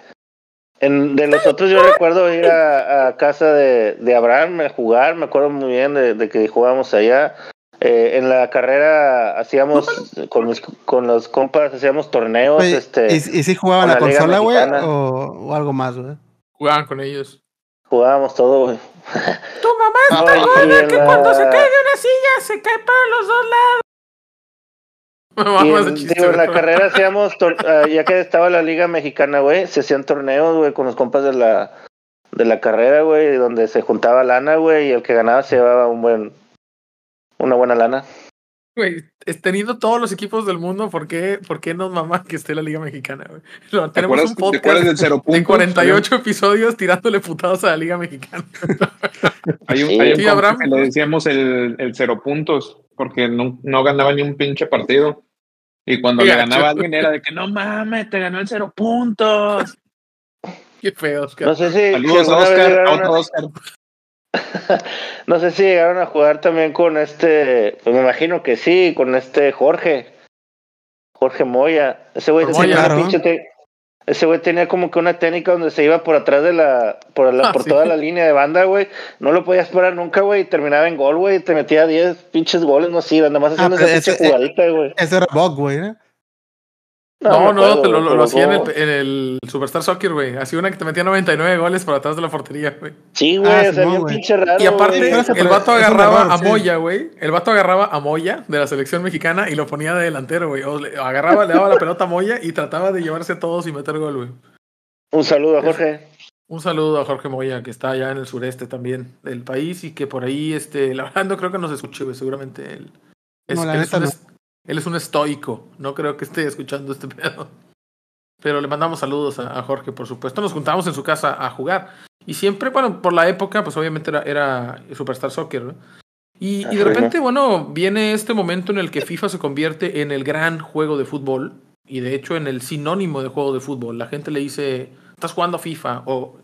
En, de los otros, yo recuerdo ir a, a casa de, de Abraham a jugar. Me acuerdo muy bien de, de que jugábamos allá. Eh, en la carrera hacíamos con, mis, con los compas, hacíamos torneos. Oye, este, ¿Y, y si jugaban la la consola, güey? O, o algo más, güey? Jugaban con ellos. Jugábamos todo, güey. Tu mamá Ay, gorda gorda que cuando se caiga caiga una silla se cae para los dos lados. Y en, digo, en la carrera hacíamos, ah, ya que estaba la Liga Mexicana, güey, se hacían torneos, güey, con los compas de la, de la carrera, güey, donde se juntaba lana, güey, y el que ganaba se llevaba un buen, una buena lana. Güey, es- teniendo todos los equipos del mundo, ¿por qué, por qué nos mama que esté la Liga Mexicana, güey? Lo- ¿Te Tenemos acuerdas, un ¿Te acuerdas podcast del cero de puntos? 48 episodios tirándole putados a la Liga Mexicana. Hay un, Sí. hay un Sí, compa Abraham. que le decíamos el, el cero puntos, porque no, no ganaba ni un pinche partido. Y cuando le ganaba a alguien era de que no mames, te ganó el cero puntos. Qué feo, Oscar. No sé si, Saludos a a otro Oscar. no sé si llegaron a jugar también con este, pues me imagino que sí, con este Jorge, Jorge Moya. Ese güey tenía pinche te- ese güey tenía como que una técnica donde se iba por atrás de la, por, la, Ah, por sí. toda la línea de banda, güey. No lo podías parar nunca, güey, y terminaba en gol, güey. Te metía 10 pinches goles, no sé, nada más haciendo pero esa pinche ese- eh, jugadita, güey. Ese era Bog, güey, ¿eh? No, no, acuerdo, te lo, güey, lo, pero lo hacía en el, no. en el Superstar Soccer, güey. Hacía una que te metía 99 goles por atrás de la portería, güey. Sí, güey, Ah, o sea, Simón, bien güey. pinche raro. Y aparte, güey. el vato agarraba error, a sí. Moya, güey. El vato agarraba a Moya de la selección mexicana y lo ponía de delantero, güey. Agarraba, le daba la pelota a Moya y trataba de llevarse a todos y meter gol, güey. Un saludo a Jorge. Un saludo a Jorge Moya, que está allá en el sureste también del país y que por ahí, este, la verdad no creo que nos escuche, güey. Seguramente él es, No, la él es neta un, no. Él es un estoico. No creo que esté escuchando este pedo. Pero le mandamos saludos a, a Jorge, por supuesto. Nos juntamos en su casa a jugar. Y siempre, bueno, por la época, pues obviamente era, era Superstar Soccer, ¿no? Y, y de repente, bueno, viene este momento en el que FIFA se convierte en el gran juego de fútbol y de hecho en el sinónimo de juego de fútbol. La gente le dice, estás jugando FIFA o...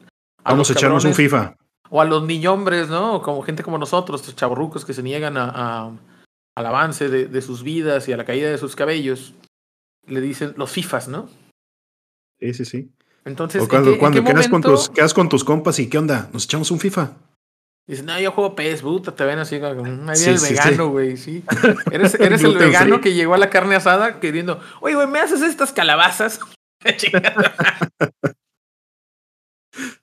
a Vamos los a echarnos un FIFA. o a los niñombres, ¿no? Como gente como nosotros, estos chavorrucos que se niegan a, a- al avance de, de sus vidas y a la caída de sus cabellos, le dicen los FIFAs, ¿no? Sí, sí, sí. Entonces, O ¿en cuando, qué- en cuando qué quedas, con tus, quedas con tus compas y ¿qué onda? ¿Nos echamos un FIFA? Dicen, no, yo juego PES, puta, te ven así como, "Mm, ahí Sí, viene el sí, vegano, sí. güey, sí. Eres, eres el vegano free. que llegó a la carne asada queriendo, oye, güey, ¿me haces estas calabazas?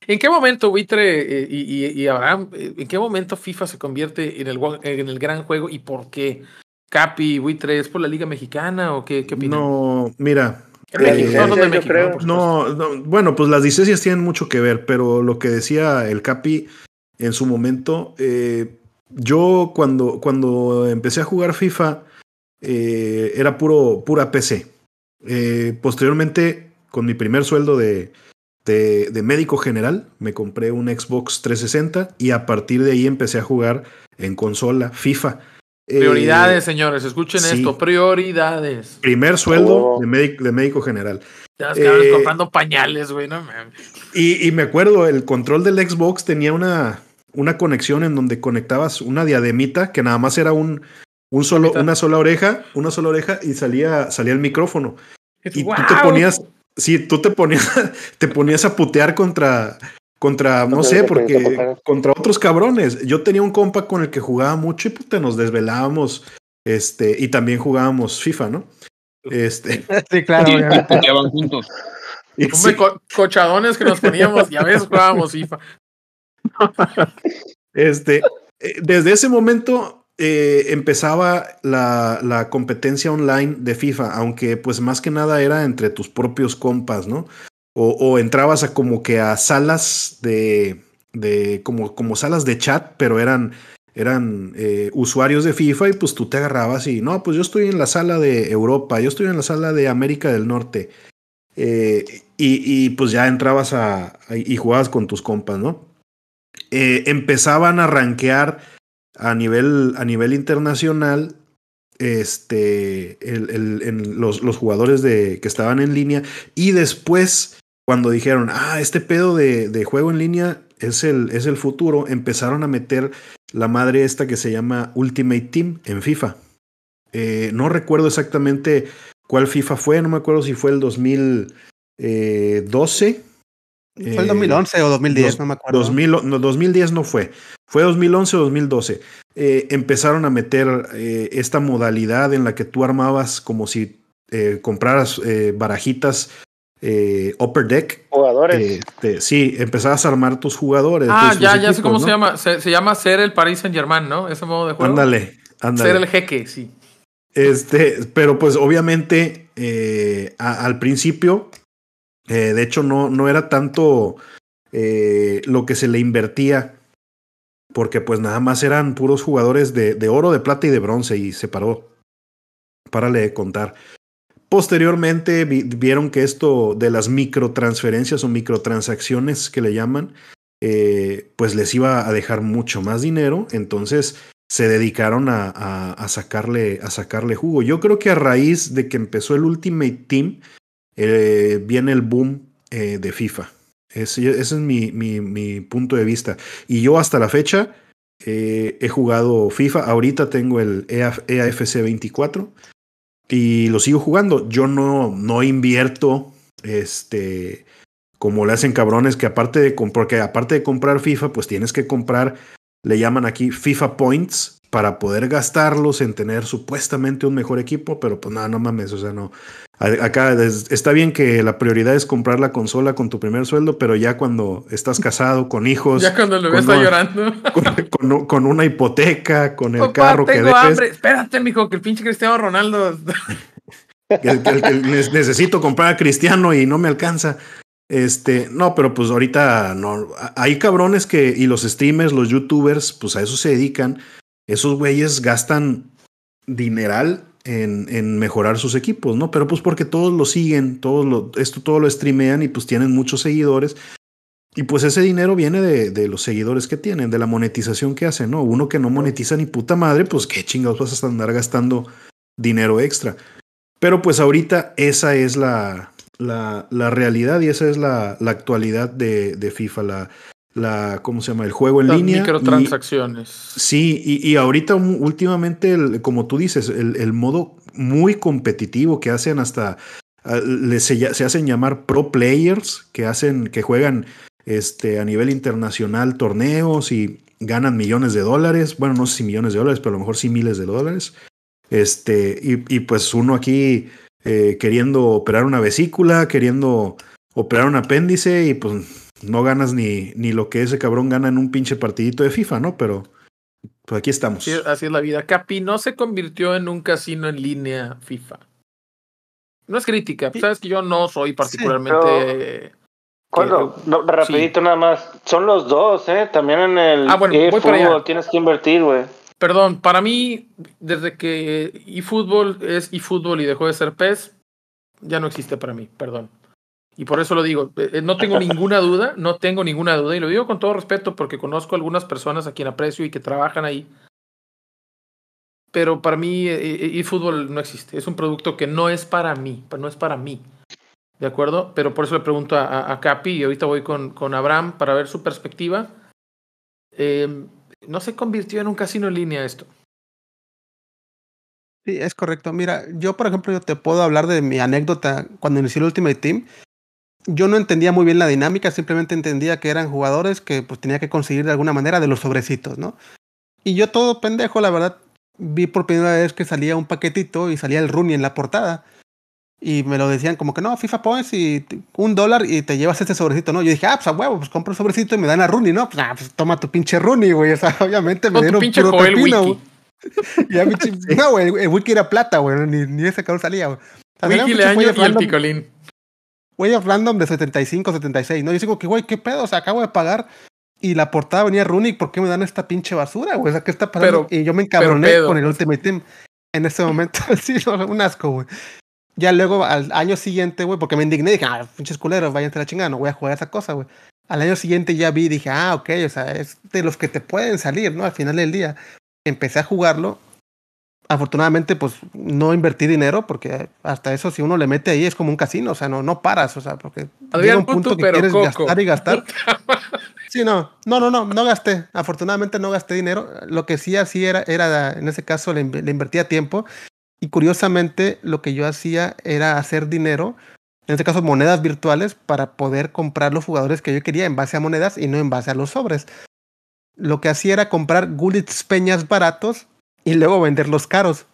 ¿En qué momento, Buitre eh, y, y- y Abraham, eh, en qué momento FIFA se convierte en el, gua- en el gran juego y por qué? Capi, Buitre, ¿es por la Liga Mexicana o qué, qué opinan? No, mira. Eh, de México, creo. ¿no? No, no, bueno, pues las licencias tienen mucho que ver, pero lo que decía el Capi en su momento, eh, yo cuando, cuando empecé a jugar FIFA eh, era puro, pura PC. Eh, posteriormente, con mi primer sueldo de, de, de médico general, me compré un Xbox 360 y a partir de ahí empecé a jugar en consola FIFA. Eh, Prioridades, señores, escuchen sí. esto, prioridades. primer sueldo Oh. de, médico, de médico general. Cabrones Eh, comprando pañales, güey, no. Y, y me acuerdo, el control del Xbox tenía una, una conexión en donde conectabas una diademita que nada más era un, un solo, una sola oreja, una sola oreja y salía, salía el micrófono. Y tú te ponías, sí, tú te ponías, te ponías a putear contra, contra, no sé, porque contra otros cabrones. Yo tenía un compa con el que jugaba mucho y puta, nos desvelábamos, este, y también jugábamos FIFA, ¿no? Este, Sí, claro, Y juntos. y Hombre, sí. co- cochadones que nos poníamos y a veces jugábamos FIFA. Este, eh, desde ese momento eh, empezaba la, la competencia online de FIFA, aunque pues más que nada era entre tus propios compas, ¿no? O, entrabas a como que a salas de, de como, como salas de chat, pero eran, eran eh, usuarios de FIFA y pues tú te agarrabas y no, pues yo estoy en la sala de Europa, yo estoy en la sala de América del Norte. Eh, y, y, pues ya entrabas a, a- y jugabas con tus compas, ¿no? Empezaban a rankear a nivel, a nivel internacional este, el, el, los, los, jugadores de, que estaban en línea. Y después, cuando dijeron, ah, este pedo de, de juego en línea es el, es el futuro, empezaron a meter la madre esta que se llama Ultimate Team en FIFA. Eh, no recuerdo exactamente cuál FIFA fue, no me acuerdo si fue el 2012. Fue el 2011 o 2010, no me acuerdo. 2010 no fue, fue 2011 o 2012. Eh, empezaron a meter eh, esta modalidad en la que tú armabas como si compraras barajitas eh, Upper Deck. Jugadores. Eh, sí, empezabas a armar tus jugadores. Ah, ya, ya sé cómo se llama. Se, llama ser el Paris Saint Germain, ¿no? Ese modo de juego. Ándale, ándale. Ser el jeque, sí. Este, pero pues obviamente eh, al principio, eh, de hecho, no, no era tanto lo que se le invertía, porque pues nada más eran puros jugadores de, de oro, de plata y de bronce, y se paró. Párale de contar. Posteriormente vieron que esto de las microtransferencias o microtransacciones que le llaman, eh, pues les iba a dejar mucho más dinero, entonces se dedicaron a, a, sacarle, a sacarle jugo. Yo creo que a raíz de que empezó el Ultimate Team, eh, viene el boom eh, de FIFA. Ese, es mi, mi, mi, punto de vista. Y yo hasta la fecha he jugado FIFA. Ahorita tengo el EAFC 24 y lo sigo jugando. Yo no, no invierto, este, como le hacen cabrones, que aparte de, porque aparte de comprar FIFA, pues tienes que comprar, le llaman aquí FIFA Points, para poder gastarlos en tener supuestamente un mejor equipo, pero pues nada, no mames, o sea, no. Acá está bien que la prioridad es comprar la consola con tu primer sueldo, pero ya cuando estás casado, con hijos. Ya cuando lo ves está llorando. Con, una hipoteca, con el carro que debes. hambre. Espérate, mijo, que el pinche Cristiano Ronaldo. necesito comprar a Cristiano y no me alcanza. Este, no, pero pues ahorita no. Hay cabrones que, y los streamers, los youtubers, pues a eso se dedican esos güeyes gastan dineral en, en, mejorar sus equipos, ¿no? Pero pues porque todos lo siguen, todos lo, esto todo lo streamean y pues tienen muchos seguidores. Y pues ese dinero viene de, de, los seguidores que tienen, de la monetización que hacen, ¿no? Uno que no monetiza ni puta madre, pues qué chingados vas a andar gastando dinero extra. Pero pues ahorita esa es la, la, la realidad y esa es la, la actualidad de, de FIFA. La, la, ¿cómo se llama? El juego en línea. Microtransacciones. sí, y, y, ahorita últimamente, el, como tú dices, el, el, modo muy competitivo que hacen hasta, ah, se, se, hacen llamar pro players, que hacen, que juegan este, a nivel internacional torneos y ganan millones de dólares. Bueno, no sé si millones de dólares, pero a lo mejor sí miles de dólares. Este, y, y pues uno aquí eh, queriendo operar una vesícula, queriendo operar un apéndice y pues no ganas ni, ni lo que ese cabrón gana en un pinche partidito de FIFA, ¿no? Pero pues aquí estamos. Sí, así es la vida. Capi no se convirtió en un casino en línea FIFA. No es crítica, sabes que yo no soy particularmente. ¿Cuándo? rapidito nada más. Son los dos, ¿eh? También en el ah, fútbol tienes que invertir, güey. Perdón, para mí, desde que eFootball es eFootball y dejó de ser PES, ya no existe para mí, perdón. Y por eso lo digo, eh, eh, no tengo ninguna duda, no tengo ninguna duda, y lo digo con todo respeto porque conozco algunas personas a quien aprecio y que trabajan ahí. Pero para mí eh, eFootball no existe, es un producto que no es para mí, no es para mí. ¿De acuerdo? Pero por eso le pregunto a, a Capi y ahorita voy con, con Abraham para ver su perspectiva. Em, ¿No se convirtió en un casino en línea esto? Sí, es correcto. Mira, yo por ejemplo yo te puedo hablar de mi anécdota cuando inicié el Ultimate Team yo no entendía muy bien la dinámica, simplemente entendía que eran jugadores que pues tenía que conseguir de alguna manera de los sobrecitos, ¿no? Y yo todo pendejo, la verdad, vi por primera vez que salía un paquetito y salía el Rooney en la portada. Y me lo decían como que no, FIFA Points y un dólar y te llevas este sobrecito, ¿no? Yo dije, ah, pues a huevo, pues compro el sobrecito y me dan a Rooney, ¿no? Pues, ah, pues toma tu pinche Rooney, güey. O sea, obviamente me dieron puro pepino, ya, No, güey, el, wiki era plata, güey. Ni, ni ese cabrón salía, güey. Wiki le año y el picolín of random de 75, 76, ¿no? Yo digo que, güey, ¿qué pedo? O sea, acabo de pagar y la portada venía Runic, ¿por qué me dan esta pinche basura, güey? O sea, ¿qué está pasando? y yo me encabroné con el Ultimate Team en ese momento. sí, un asco, güey. Ya luego, al año siguiente, güey, porque me indigné, dije, ah, pinches culeros, vayan a la chingada, no voy a jugar esa cosa, güey. Al año siguiente ya vi, dije, ah, ok, o sea, es de los que te pueden salir, ¿no? Al final del día. Empecé a jugarlo. Afortunadamente, pues no invertí dinero, porque hasta eso, si uno le mete ahí, es como un casino, o sea, no, no paras, o sea, porque llega un punto que quieres gastar y gastar. Sí, no, no, no, no, no gasté. Afortunadamente no gasté dinero. Lo que sí hacía era, era en ese caso, le, le invertía tiempo. Y curiosamente, lo que yo hacía era hacer dinero, en este caso monedas virtuales, para poder comprar los jugadores que yo quería en base a monedas y no en base a los sobres. Lo que hacía era comprar Gullits peñas baratos y luego venderlos caros.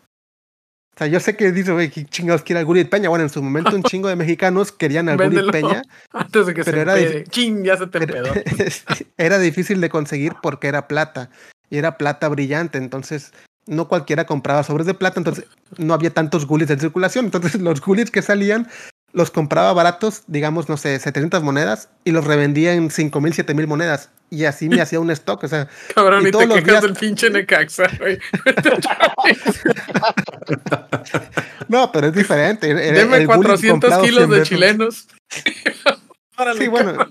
O sea, yo sé que dice, güey, ¿qué chingados quiere el Gulit Peña? Bueno, en su momento un chingo de mexicanos querían al Gulit Peña. Antes de que se era Ching, ya se te empedó. era difícil de conseguir porque era plata. Y era plata brillante. Entonces, no cualquiera compraba sobres de plata. Entonces, no había tantos Gulits en circulación. Entonces, los Gulits que salían los compraba baratos, digamos, no sé, 700 monedas y los revendía en 5000, 7000 monedas. Y así me hacía un stock, o sea. Cabrón, y, te quejas días... del pinche Necaxa, güey. no, pero es diferente. Deme 400 kilos de chilenos. sí, bueno,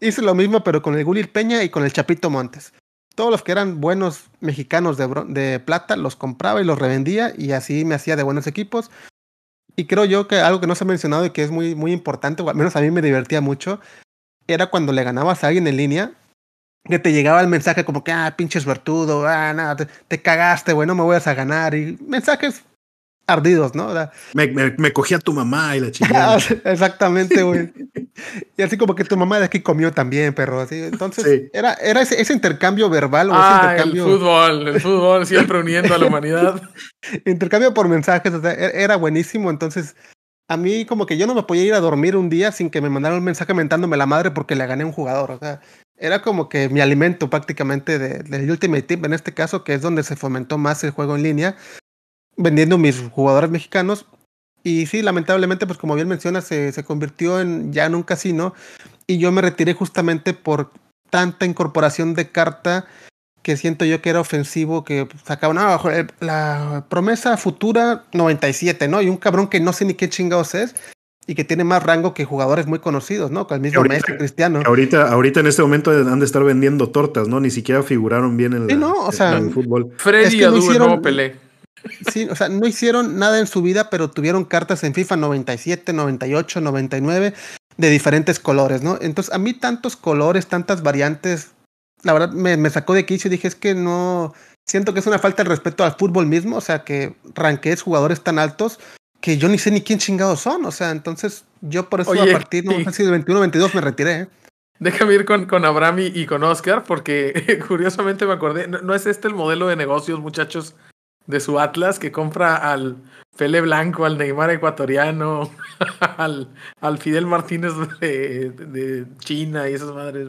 hice lo mismo, pero con el Gulir Peña y con el Chapito Montes. Todos los que eran buenos mexicanos de, de plata los compraba y los revendía y así me hacía de buenos equipos. Y creo yo que algo que no se ha mencionado y que es muy, muy importante, o al menos a mí me divertía mucho, era cuando le ganabas a alguien en línea, que te llegaba el mensaje como que, ah, pinche suertudo, ah, nada, te, te, cagaste, güey, no me voy a ganar. Y mensajes ardidos, ¿no? me, me, cogía tu mamá y la chingada. Exactamente, güey. Y así como que tu mamá de aquí comió también, perro. Así. Entonces, era, era ese, ese, intercambio verbal. O ah, ese intercambio... el fútbol, el fútbol siempre uniendo a la humanidad. intercambio por mensajes, o sea, e-, era buenísimo. Entonces, a mí como que yo no me podía ir a dormir un día sin que me mandaran un mensaje mentándome la madre porque le gané un jugador. O sea, era como que mi alimento prácticamente del Ultimate Team, en este caso, que es donde se fomentó más el juego en línea vendiendo mis jugadores mexicanos. Y sí, lamentablemente, pues como bien mencionas, se, se convirtió en ya en un casino. Y yo me retiré justamente por tanta incorporación de carta que siento yo que era ofensivo, que sacaban, no, la promesa futura 97, ¿no? Y un cabrón que no sé ni qué chingados es y que tiene más rango que jugadores muy conocidos, ¿no? Con el mismo Messi, Cristiano. Ahorita, ahorita en este momento han de estar vendiendo tortas, ¿no? Ni siquiera figuraron bien en, no, o sea, el fútbol. Freddy es que no hicieron, Pelé. Sí, o sea, no hicieron nada en su vida, pero tuvieron cartas en FIFA 97, 98, 99 de diferentes colores, ¿no? Entonces, a mí tantos colores, tantas variantes, la verdad me, me sacó de quicio y dije, es que no, siento que es una falta de respeto al fútbol mismo, o sea, que ranquees jugadores tan altos que yo ni sé ni quién chingados son, o sea, entonces yo por eso a partir, no sé si 21, 22 me retiré. ¿eh? Déjame ir con, con Abraham y, con Oscar, porque curiosamente me acordé, no, es este el modelo de negocios, muchachos, de su Atlas que compra al Pele Blanco, al Neymar ecuatoriano, al, al Fidel Martínez de, de, China y esas madres,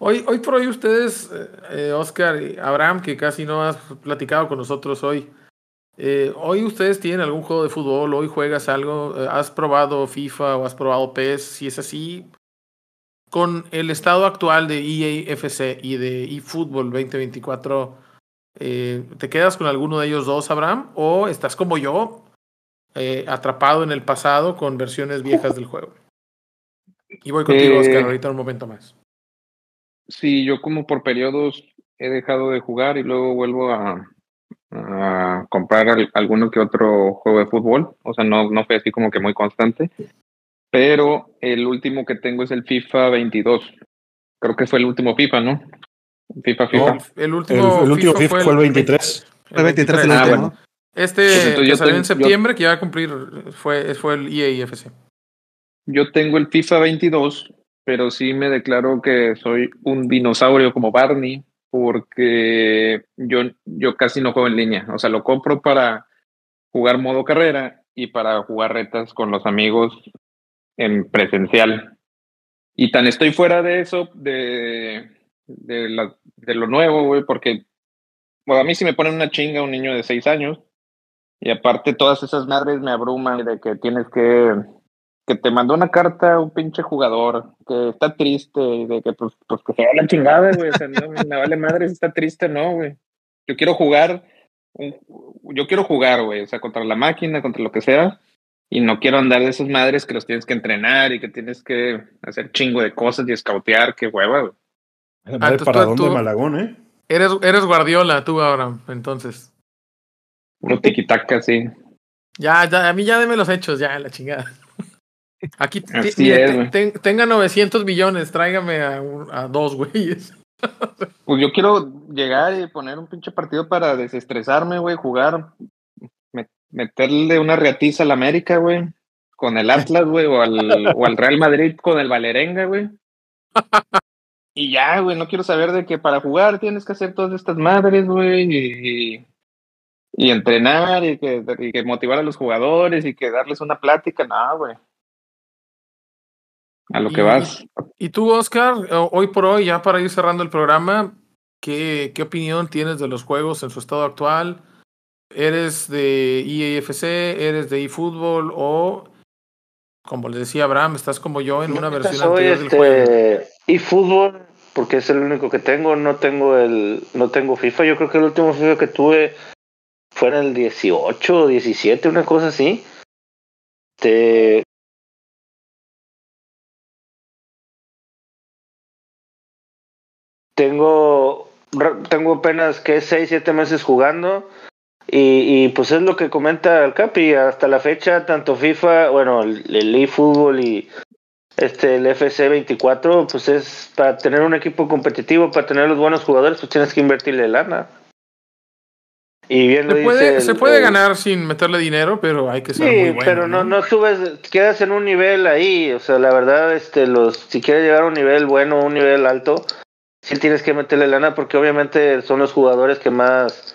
Hoy, hoy por hoy ustedes, eh, Oscar y Abraham, que casi no has platicado con nosotros hoy, eh, hoy ustedes tienen algún juego de fútbol, hoy juegas algo, eh, has probado FIFA o has probado PES, si es así, con el estado actual de EAFC y de eFootball 2024, eh, ¿Te quedas con alguno de ellos dos, Abraham? ¿O estás como yo, eh, atrapado en el pasado con versiones viejas del juego? Y voy contigo, Oscar, eh, ahorita un momento más. Sí, yo como por periodos he dejado de jugar y luego vuelvo a, a comprar alguno que otro juego de fútbol. O sea, no, no fue así como que muy constante. Pero el último que tengo es el FIFA 22. Creo que fue el último FIFA, ¿no? FIFA, FIFA. el último, el, último FIFA, fue el 23. El 23, el ah, Bueno. Este pues que salió en septiembre, que ya va a cumplir, fue, fue el EAFC. Yo tengo el FIFA 22, pero sí me declaro que soy un dinosaurio como Barney, porque yo, yo casi no juego en línea. O sea, lo compro para jugar modo carrera y para jugar retas con los amigos en presencial. Y tan estoy fuera de eso, de, de, la, de lo nuevo, güey, porque bueno, a mí si me ponen una chinga un niño de seis años y aparte todas esas madres me abruman de que tienes que que te mandó una carta un pinche jugador que está triste y de que pues, pues que se la chingada, güey, o sea, no me vale madre si está triste, no, güey. Yo quiero jugar yo quiero jugar, güey, o sea, contra la máquina, contra lo que sea, y no quiero andar de esas madres que los tienes que entrenar y que tienes que hacer chingo de cosas y escautear, qué hueva, güey. Ah, para dónde Malagón, ¿eh? Eres, eres Guardiola tú ahora, entonces. Puro tiquitaca, sí. Ya, ya, a mí ya deme los hechos, ya, la chingada. Aquí Así mire, es, te- tenga 900 millones, tráigame a, dos güeyes. Pues yo quiero llegar y poner un pinche partido para desestresarme, güey, jugar, me- meterle una reatiza al América, güey, con el Atlas, güey, o al, o al Real Madrid con el Valerenga, güey. Y ya, güey, no quiero saber de que para jugar tienes que hacer todas estas madres, güey, y, y entrenar y que, y que motivar a los jugadores y que darles una plática, no, güey. A lo que Y- vas. Y tú, Oscar, hoy por hoy, ya para ir cerrando el programa, ¿qué, qué opinión tienes de los juegos en su estado actual? ¿Eres de EAFC? ¿Eres de eFootball? ¿O, como le decía Abraham, estás como yo en una versión soy anterior del juego? Y fútbol porque es el único que tengo no tengo el no tengo FIFA. Yo creo que el último FIFA que tuve fue en el 18 o 17 una cosa así. Este, tengo tengo apenas que 6 7 meses jugando. Y, y pues es lo que comenta el Capi hasta la fecha tanto FIFA bueno el, el eFootball y este el FC 24 pues es para tener un equipo competitivo para tener los buenos jugadores pues tienes que invertirle lana y bien lo Se puede, dice se puede ganar sin meterle dinero, pero hay que ser muy Sí, bueno. pero no, no subes, quedas en un nivel ahí, o sea, la verdad, este, los, si quieres llegar a un nivel bueno, un nivel alto, sí tienes que meterle lana porque obviamente son los jugadores que más,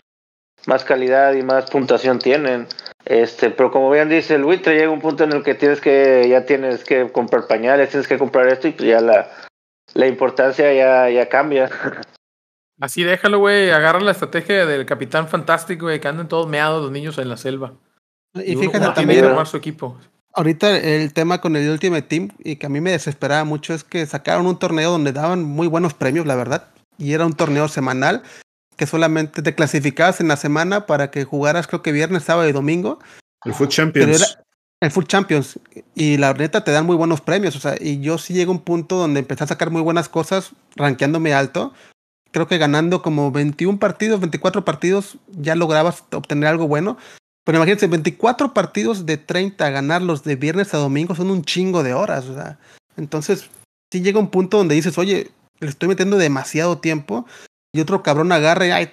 más calidad y más puntuación tienen. Este, pero como bien dice el buitre, llega un punto en el que tienes que, ya tienes que comprar pañales, tienes que comprar esto y pues ya la, la importancia ya, ya cambia. Así déjalo, güey. Agarra la estrategia del Capitán Fantástico, güey, que andan todos meados los niños en la selva. Y uno- fíjate uno también, ¿no? armar su equipo. ahorita el tema con el Ultimate Team y que a mí me desesperaba mucho es que sacaron un torneo donde daban muy buenos premios, la verdad. Y era un torneo semanal que solamente te clasificabas en la semana para que jugaras creo que viernes, sábado y domingo. El Food Champions. era el Full Champions. Y la neta te dan muy buenos premios. O sea, y yo sí llego a un punto donde empecé a sacar muy buenas cosas, rankeándome alto. Creo que ganando como 21 partidos, 24 partidos, ya lograbas obtener algo bueno. Pero imagínense, 24 partidos de 30, ganarlos de viernes a domingo son un chingo de horas. O sea, entonces, sí llega un punto donde dices, oye, le estoy metiendo demasiado tiempo. Y otro cabrón agarra y, ay,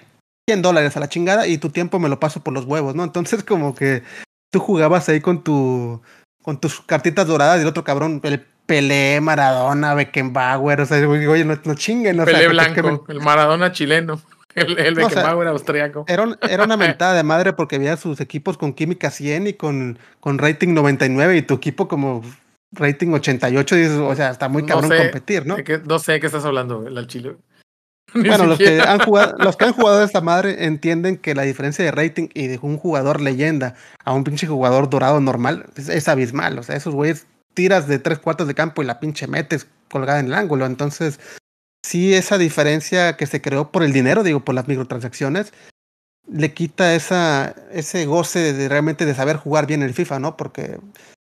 100 dólares a la chingada y tu tiempo me lo paso por los huevos, ¿no? Entonces, como que tú jugabas ahí con tu con tus cartitas doradas y el otro cabrón, el Pelé, Maradona, Beckenbauer, o sea, oye, no, no chinguen, o Pelé Blanco, el Maradona chileno, el, el No, o sea, Beckenbauer austriaco. me- era, un- era una mentada de madre porque veía sus equipos con química 100 y con, con rating 99 y tu equipo como rating 88, y o sea, está muy No cabrón sé, competir, ¿no? ¿De qué- no sé de qué estás hablando, el al chile. Bueno, los que, han jugado, los que han jugado esta madre entienden que la diferencia de rating y de un jugador leyenda a un pinche jugador dorado normal es, es abismal. O sea, esos güeyes tiras de tres cuartos de campo y la pinche metes colgada en el ángulo. Entonces, sí, esa diferencia que se creó por el dinero, digo, por las microtransacciones, le quita esa, ese goce de realmente de saber jugar bien el FIFA, ¿no? Porque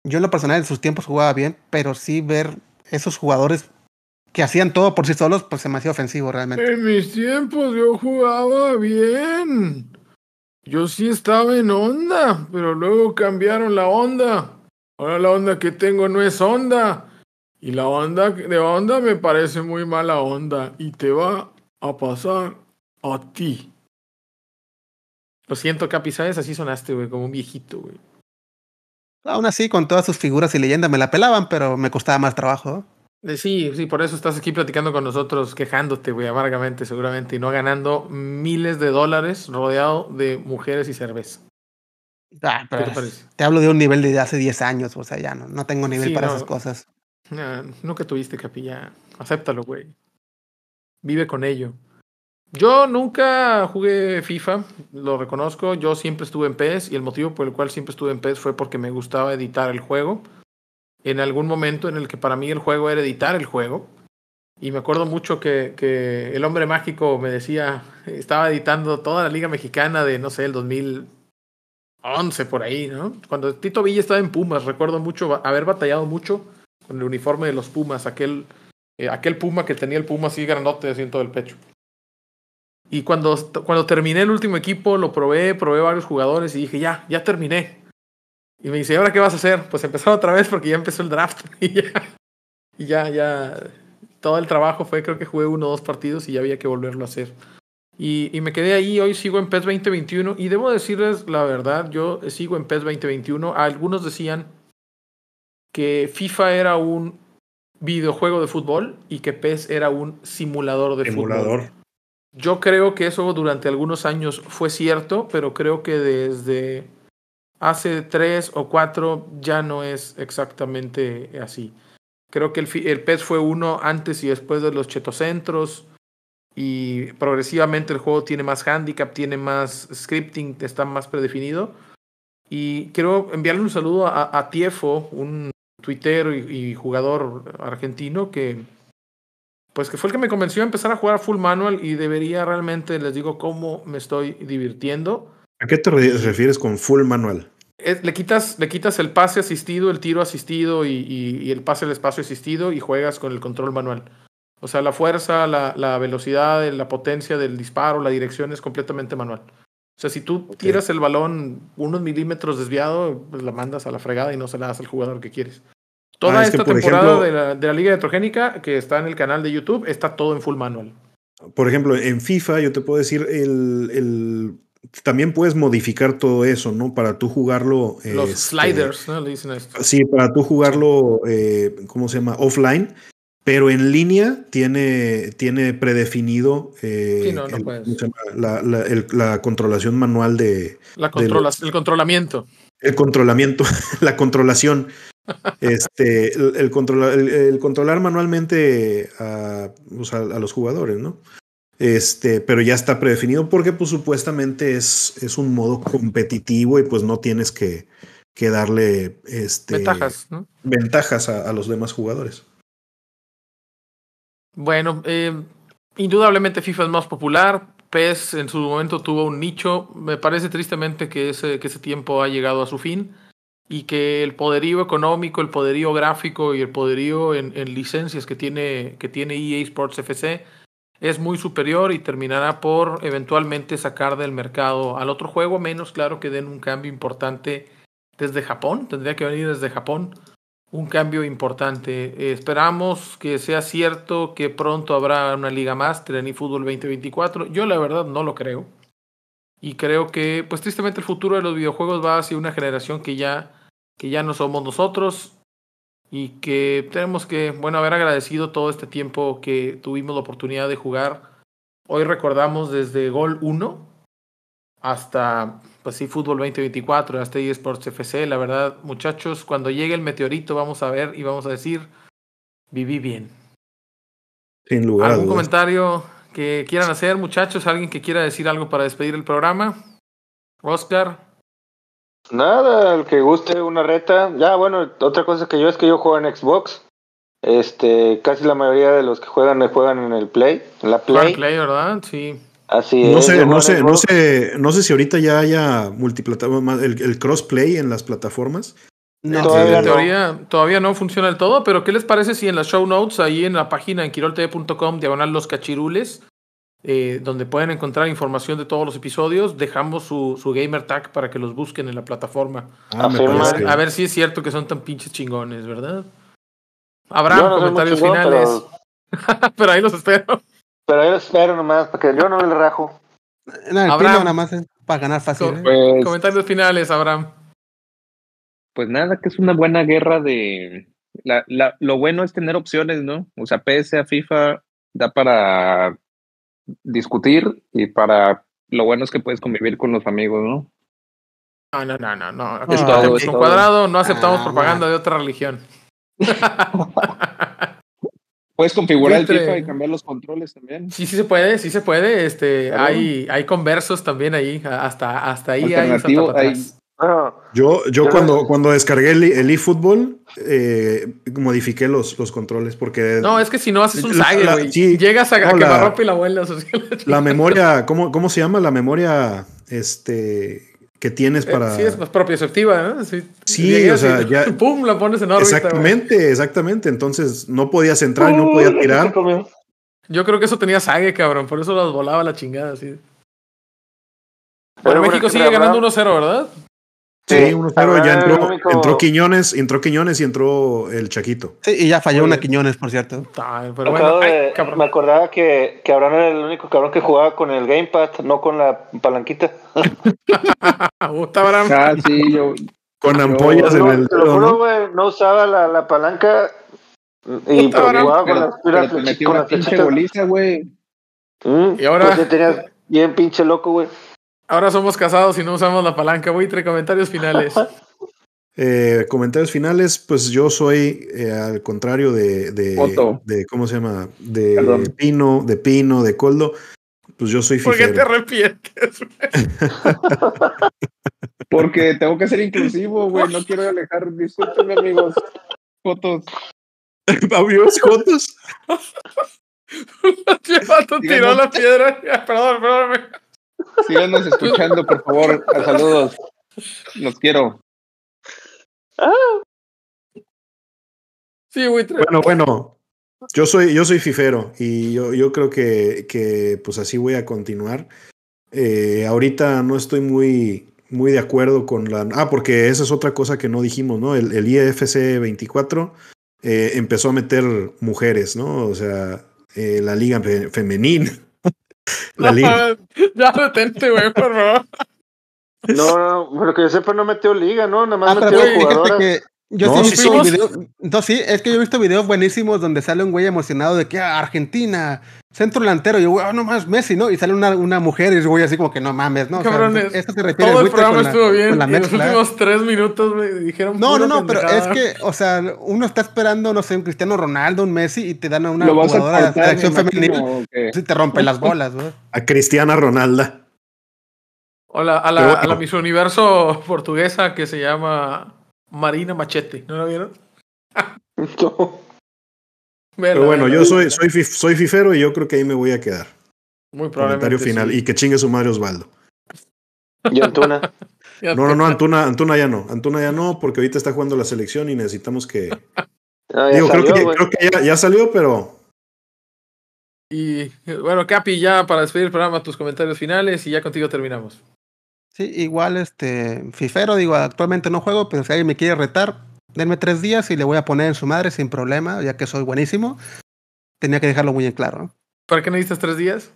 yo en lo personal en sus tiempos jugaba bien, pero sí ver esos jugadores que hacían todo por sí solos, pues se me hacía ofensivo realmente. En mis tiempos yo jugaba bien. Yo sí estaba en onda, pero luego cambiaron la onda. Ahora la onda que tengo no es onda. Y la onda de onda me parece muy mala onda. Y te va a pasar a ti. Lo siento, Capi, ¿sabes? Así sonaste, güey, como un viejito, güey. Aún así, con todas sus figuras y leyendas me la pelaban, pero me costaba más trabajo. Eh, Sí, sí, por eso estás aquí platicando con nosotros, quejándote, güey, amargamente, seguramente, y no ganando miles de dólares rodeado de mujeres y cerveza. Ah, ¿Qué pero te parece? te hablo de un nivel de hace 10 años, o sea, ya no, no tengo nivel Sí, para no. esas cosas. Nah, nunca tuviste capilla. Acéptalo, güey. Vive con ello. Yo nunca jugué FIFA, lo reconozco. Yo siempre estuve en PES y el motivo por el cual siempre estuve en PES fue porque me gustaba editar el juego. En algún momento en el que para mí el juego era editar el juego. Y me acuerdo mucho que, que el hombre mágico me decía, estaba editando toda la Liga Mexicana de, no sé, el 2011 por ahí, ¿no? Cuando Tito Villa estaba en Pumas, recuerdo mucho haber batallado mucho con el uniforme de los Pumas, aquel, eh, aquel Puma que tenía el Puma así grandote así en todo el pecho. Y cuando, cuando terminé el último equipo, lo probé, probé varios jugadores y dije, ya, ya terminé. Y me dice, ¿ahora qué vas a hacer? Pues empezar otra vez porque ya empezó el draft. y ya, y ya, ya, todo el trabajo fue, creo que jugué uno o dos partidos y ya había que volverlo a hacer. Y, y, me quedé ahí, hoy sigo en PES 2021 y debo decirles la verdad, yo sigo en PES 2021. Algunos decían que FIFA era un videojuego de fútbol y que PES era un simulador de Emulador. fútbol. Yo creo que eso durante algunos años fue cierto, pero creo que desde hace tres o cuatro ya no es exactamente así. Creo que el, el PES fue uno antes y después de los chetocentros y progresivamente el juego tiene más handicap, tiene más scripting, está más predefinido. Y quiero enviarle un saludo a, a Tiefo, un tuitero y, y, jugador argentino que pues que fue el que me convenció a empezar a jugar full manual y debería realmente, les digo, cómo me estoy divirtiendo. ¿A qué te refieres con full manual? Le, quitas, le quitas el pase asistido, el tiro asistido y, y, y el pase al espacio asistido y juegas con el control manual. O sea, la fuerza, la, la, velocidad, la potencia del disparo, la dirección es completamente manual. O sea, si tú okay. tiras el balón unos milímetros desviado, pues la mandas a la fregada y no se la das al jugador que quieres. Toda ah, esta temporada ejemplo, de, la, de, la, Liga Heterogénica que está en el canal de YouTube está todo en full manual. Por ejemplo, en FIFA yo te puedo decir, el, el también puedes modificar todo eso, ¿no? Para tú jugarlo. Los este, sliders, ¿no? Le dicen esto. Sí, para tú jugarlo, eh, ¿cómo se llama? Offline. Pero en línea tiene, tiene predefinido eh, sí, no, no el, la, la, el, la, controlación manual de. La controla, de el controlamiento. El controlamiento, la controlación. este, el, el, controla, el, controlar manualmente a, o sea, a, los jugadores, ¿no? Este, pero ya está predefinido porque, pues, supuestamente es, es un modo competitivo y pues no tienes que, que darle este, ventajas, ¿no? ventajas a, a los demás jugadores. Bueno, eh, indudablemente FIFA es más popular. PES en su momento tuvo un nicho. Me parece tristemente que ese, que ese tiempo ha llegado a su fin y que el poderío económico, el poderío gráfico y el poderío en, en licencias que tiene, que tiene EA Sports FC es muy superior y terminará por eventualmente sacar del mercado al otro juego, menos claro que den un cambio importante desde Japón. Tendría que venir desde Japón un cambio importante. Esperamos que sea cierto que pronto habrá una Liga Master en eFootball 2024. Yo la verdad no lo creo. Y creo que, pues tristemente el futuro de los videojuegos va hacia una generación que ya, que ya no somos nosotros y que tenemos que, bueno, haber agradecido todo este tiempo que tuvimos la oportunidad de jugar. Hoy recordamos desde Gol 1 hasta pues sí, Fútbol 2024, hasta eSports FC. La verdad, muchachos, cuando llegue el meteorito vamos a ver y vamos a decir, viví bien. Sin lugar ¿Algún comentario que quieran hacer, muchachos? ¿Alguien que quiera decir algo para despedir el programa? Oscar. Nada, el que guste una reta. Ya, bueno, otra cosa que yo es que yo juego en Xbox. Este, casi la mayoría de los que juegan juegan en el Play, en la Play. Play, ¿verdad? Sí. Así no es. Sé, no, sé, no, sé, no sé si ahorita ya haya multiplataforma, el, el crossplay en las plataformas. No, todavía, en teoría, no. todavía no funciona del todo, pero ¿qué les parece si en las show notes, ahí en la página en quiroltv.com, diagonal los cachirules, eh, donde pueden encontrar información de todos los episodios, dejamos su, su gamer tag para que los busquen en la plataforma. Ah, me a, ver, a, ver, si es cierto que son tan pinches chingones, ¿verdad? Habrá no, comentarios chingón, finales. Pero... pero ahí los espero. Pero yo espero nomás, porque yo no le rajo. No, el Abraham, nada más es para ganar fácil. ¿eh? Pues, Comentarios finales, Abraham. Pues nada, que es una buena guerra de... La, la, lo bueno es tener opciones, ¿no? O sea, PS a FIFA da para discutir y para... Lo bueno es que puedes convivir con los amigos, ¿no? No, no, no, no. no. Es todo, es cuadrado no aceptamos ah, propaganda man. de otra religión. Puedes configurar Entre... el FIFA y cambiar los controles también. Sí, sí se puede, sí se puede. Este, hay, hay conversos también ahí, hasta, hasta ahí hay, hay... Yo, yo cuando, cuando descargué el, el eFootball, eh, modifiqué los, los controles porque... No, es que si no haces un sague, güey. Sí, Llegas a, no, a y la vueltas. La memoria, ¿cómo, ¿cómo se llama? La memoria, este que tienes para. Sí, es más propioceptiva, ¿no? Sí, sí o sea, ya. ¡Pum! La pones en órbita. Exactamente, wey. exactamente. Entonces no podías entrar y no podías tirar. Yo creo que eso tenía sague, cabrón. Por eso las volaba la chingada, así. Pero México sigue ganando 1-0, ¿verdad? Sí, Sí, 1-0, Abraham ya entró, único- entró Quiñones, entró Quiñones y entró el Chaquito. Sí, y ya falló una. Quiñones, por cierto. Me, Pero bueno, ay, me acordaba que, que Abraham era el único cabrón que jugaba con el gamepad, no con la palanquita. Abraham. Ah, sí, yo. Con ampollas en el te lo dedo, juro, ¿no? güey, no usaba la, la palanca y pero Abraham, jugaba con las pero las te flechi- metió con las pinche goliza, güey. Mm, Y ahora- pues ya tenías bien pinche loco, güey. Ahora somos casados y no usamos la palanca. Voy entre comentarios finales. Eh, comentarios finales, pues yo soy eh, al contrario de, de, ¿cómo se llama? De Perdón. Pino, de Pino, de Coldo. Pues yo soy ¿Por qué te fifero. arrepientes? Porque tengo que ser inclusivo, güey. No quiero alejar. Discúlpenme, amigos. Fotos. ¿Amigos juntos? El vato tiró la piedra. Perdón, perdón. Síganos escuchando, por favor. Saludos. Los quiero. Sí, güey. Bueno, bueno. Yo soy, yo soy fifero y yo, yo creo que, que pues así voy a continuar. Eh, ahorita no estoy muy, muy de acuerdo con la... Ah, porque esa es otra cosa que no dijimos, ¿no? El, el IFC 24 eh, empezó a meter mujeres, ¿no? O sea, eh, la liga fe- femenina. La liga... Ya detente, güey, por favor. No, no, pero que yo sepa no metió liga, ¿no? Nada más Ah, metió jugadoras. que yo No, sí he sí, visto sí. videos. No, sí, es que yo he visto videos buenísimos donde sale un güey emocionado de que ah, Argentina, centro delantero, y yo, güey, ah, no más, Messi, ¿no? Y sale una, una mujer y el güey así como que no mames, ¿no? O sea, Cabrones, esto se refiere Todo el programa la- estuvo bien. la y los últimos tres minutos me dijeron. No, no, no, pero es que, o sea, uno está esperando, no sé, un Cristiano Ronaldo, un Messi, y te dan a una Lo vas a jugadora de selección femenil, ¿o qué? y te rompe las bolas, güey. A Cristiana Ronalda. Hola, a la, Pero bueno. a la Miss Universo portuguesa que se llama Marina Machete. ¿No la vieron? No. Pero bueno, yo soy, soy, fif- soy fifero y yo creo que ahí me voy a quedar. Muy probablemente. Comentario final. sí. Y que chingue su madre Osvaldo. Y Antuna. Ya No, no, no, Antuna, Antuna ya no. Antuna ya no, porque ahorita está jugando la selección y necesitamos que. Creo güey. creo que ya, ya salió, pero Y bueno, Capi, ya para despedir el programa, tus comentarios finales y ya contigo terminamos. Sí, igual, este, Fifero, digo, actualmente no juego, pero si alguien me quiere retar, denme tres días y le voy a poner en su madre sin problema, ya que soy buenísimo. Tenía que dejarlo muy en claro, ¿no? ¿Para qué necesitas tres días?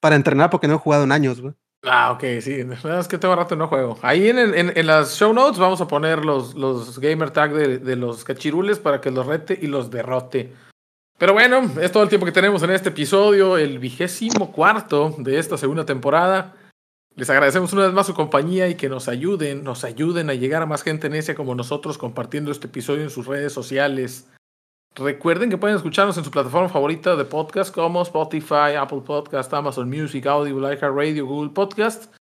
Para entrenar porque no he jugado en años, güey. Ah, ok, sí. Es que tengo rato y no juego. Ahí en, el- en, en las show notes vamos a poner los, los gamer tag de, de los cachirules para que los rete y los derrote. Pero bueno, es todo el tiempo que tenemos en este episodio, el vigésimo cuarto de esta segunda temporada. Les agradecemos una vez más su compañía y que nos ayuden, nos ayuden a llegar a más gente necia como nosotros compartiendo este episodio en sus redes sociales. Recuerden que pueden escucharnos en su plataforma favorita de podcast como Spotify, Apple Podcast, Amazon Music, Audible, iHeartRadio, Google Podcast.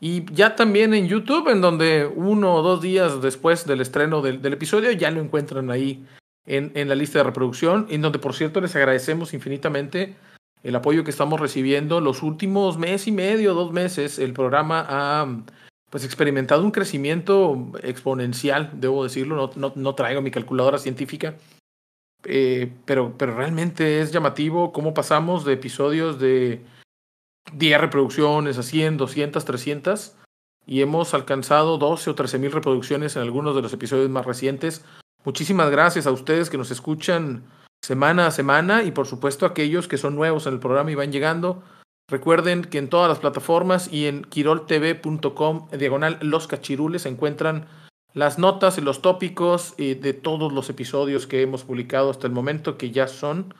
Y ya también en YouTube, en donde uno o dos días después del estreno del, del episodio ya lo encuentran ahí en, en la lista de reproducción, en donde por cierto les agradecemos infinitamente el apoyo que estamos recibiendo. Los últimos mes y medio, dos meses, el programa ha pues experimentado un crecimiento exponencial, debo decirlo, no, no, traigo mi calculadora científica, eh, pero, pero realmente es llamativo cómo pasamos de episodios de 10 reproducciones a 100, 200, 300 y hemos alcanzado 12 o 13 mil reproducciones en algunos de los episodios más recientes. Muchísimas gracias a ustedes que nos escuchan semana a semana y por supuesto aquellos que son nuevos en el programa y van llegando. Recuerden que en todas las plataformas y en quiroltv.com diagonal los cachirules se encuentran las notas y los tópicos eh, de todos los episodios que hemos publicado hasta el momento, que ya son,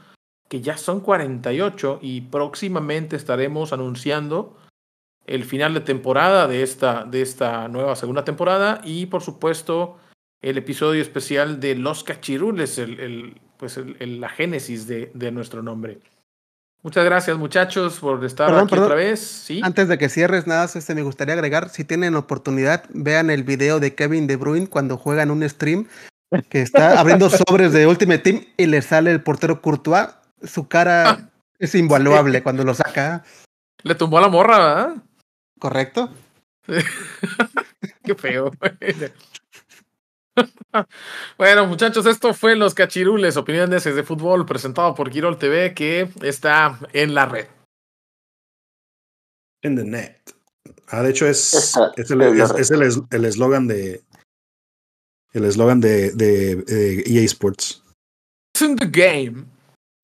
que ya son 48 y próximamente estaremos anunciando el final de temporada de esta, de esta nueva segunda temporada y por supuesto el episodio especial de Los Cachirules, el, el, pues el, el, la génesis de, de, nuestro nombre. Muchas gracias muchachos por estar perdón, aquí perdón. otra vez. ¿Sí? Antes de que cierres, nada, este, me gustaría agregar, si tienen oportunidad, vean el video de Kevin De Bruyne cuando juega en un stream que está abriendo sobres de Ultimate Team y le sale el portero Courtois. Su cara es invaluable sí. cuando lo saca. Le tumbó a la morra, ¿verdad? ¿Correcto? Qué feo. bueno, muchachos, esto fue Los Cachirules, opiniones de fútbol presentado por Girol TV, que está en la red. En the net. Ah, de hecho es, es el eslogan de el eslogan de, de, EA Sports. It's in the game.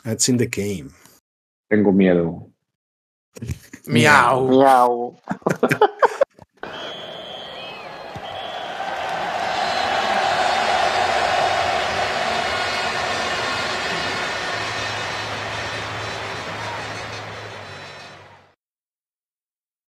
It's in the game. Tengo miedo. Miau. Miau.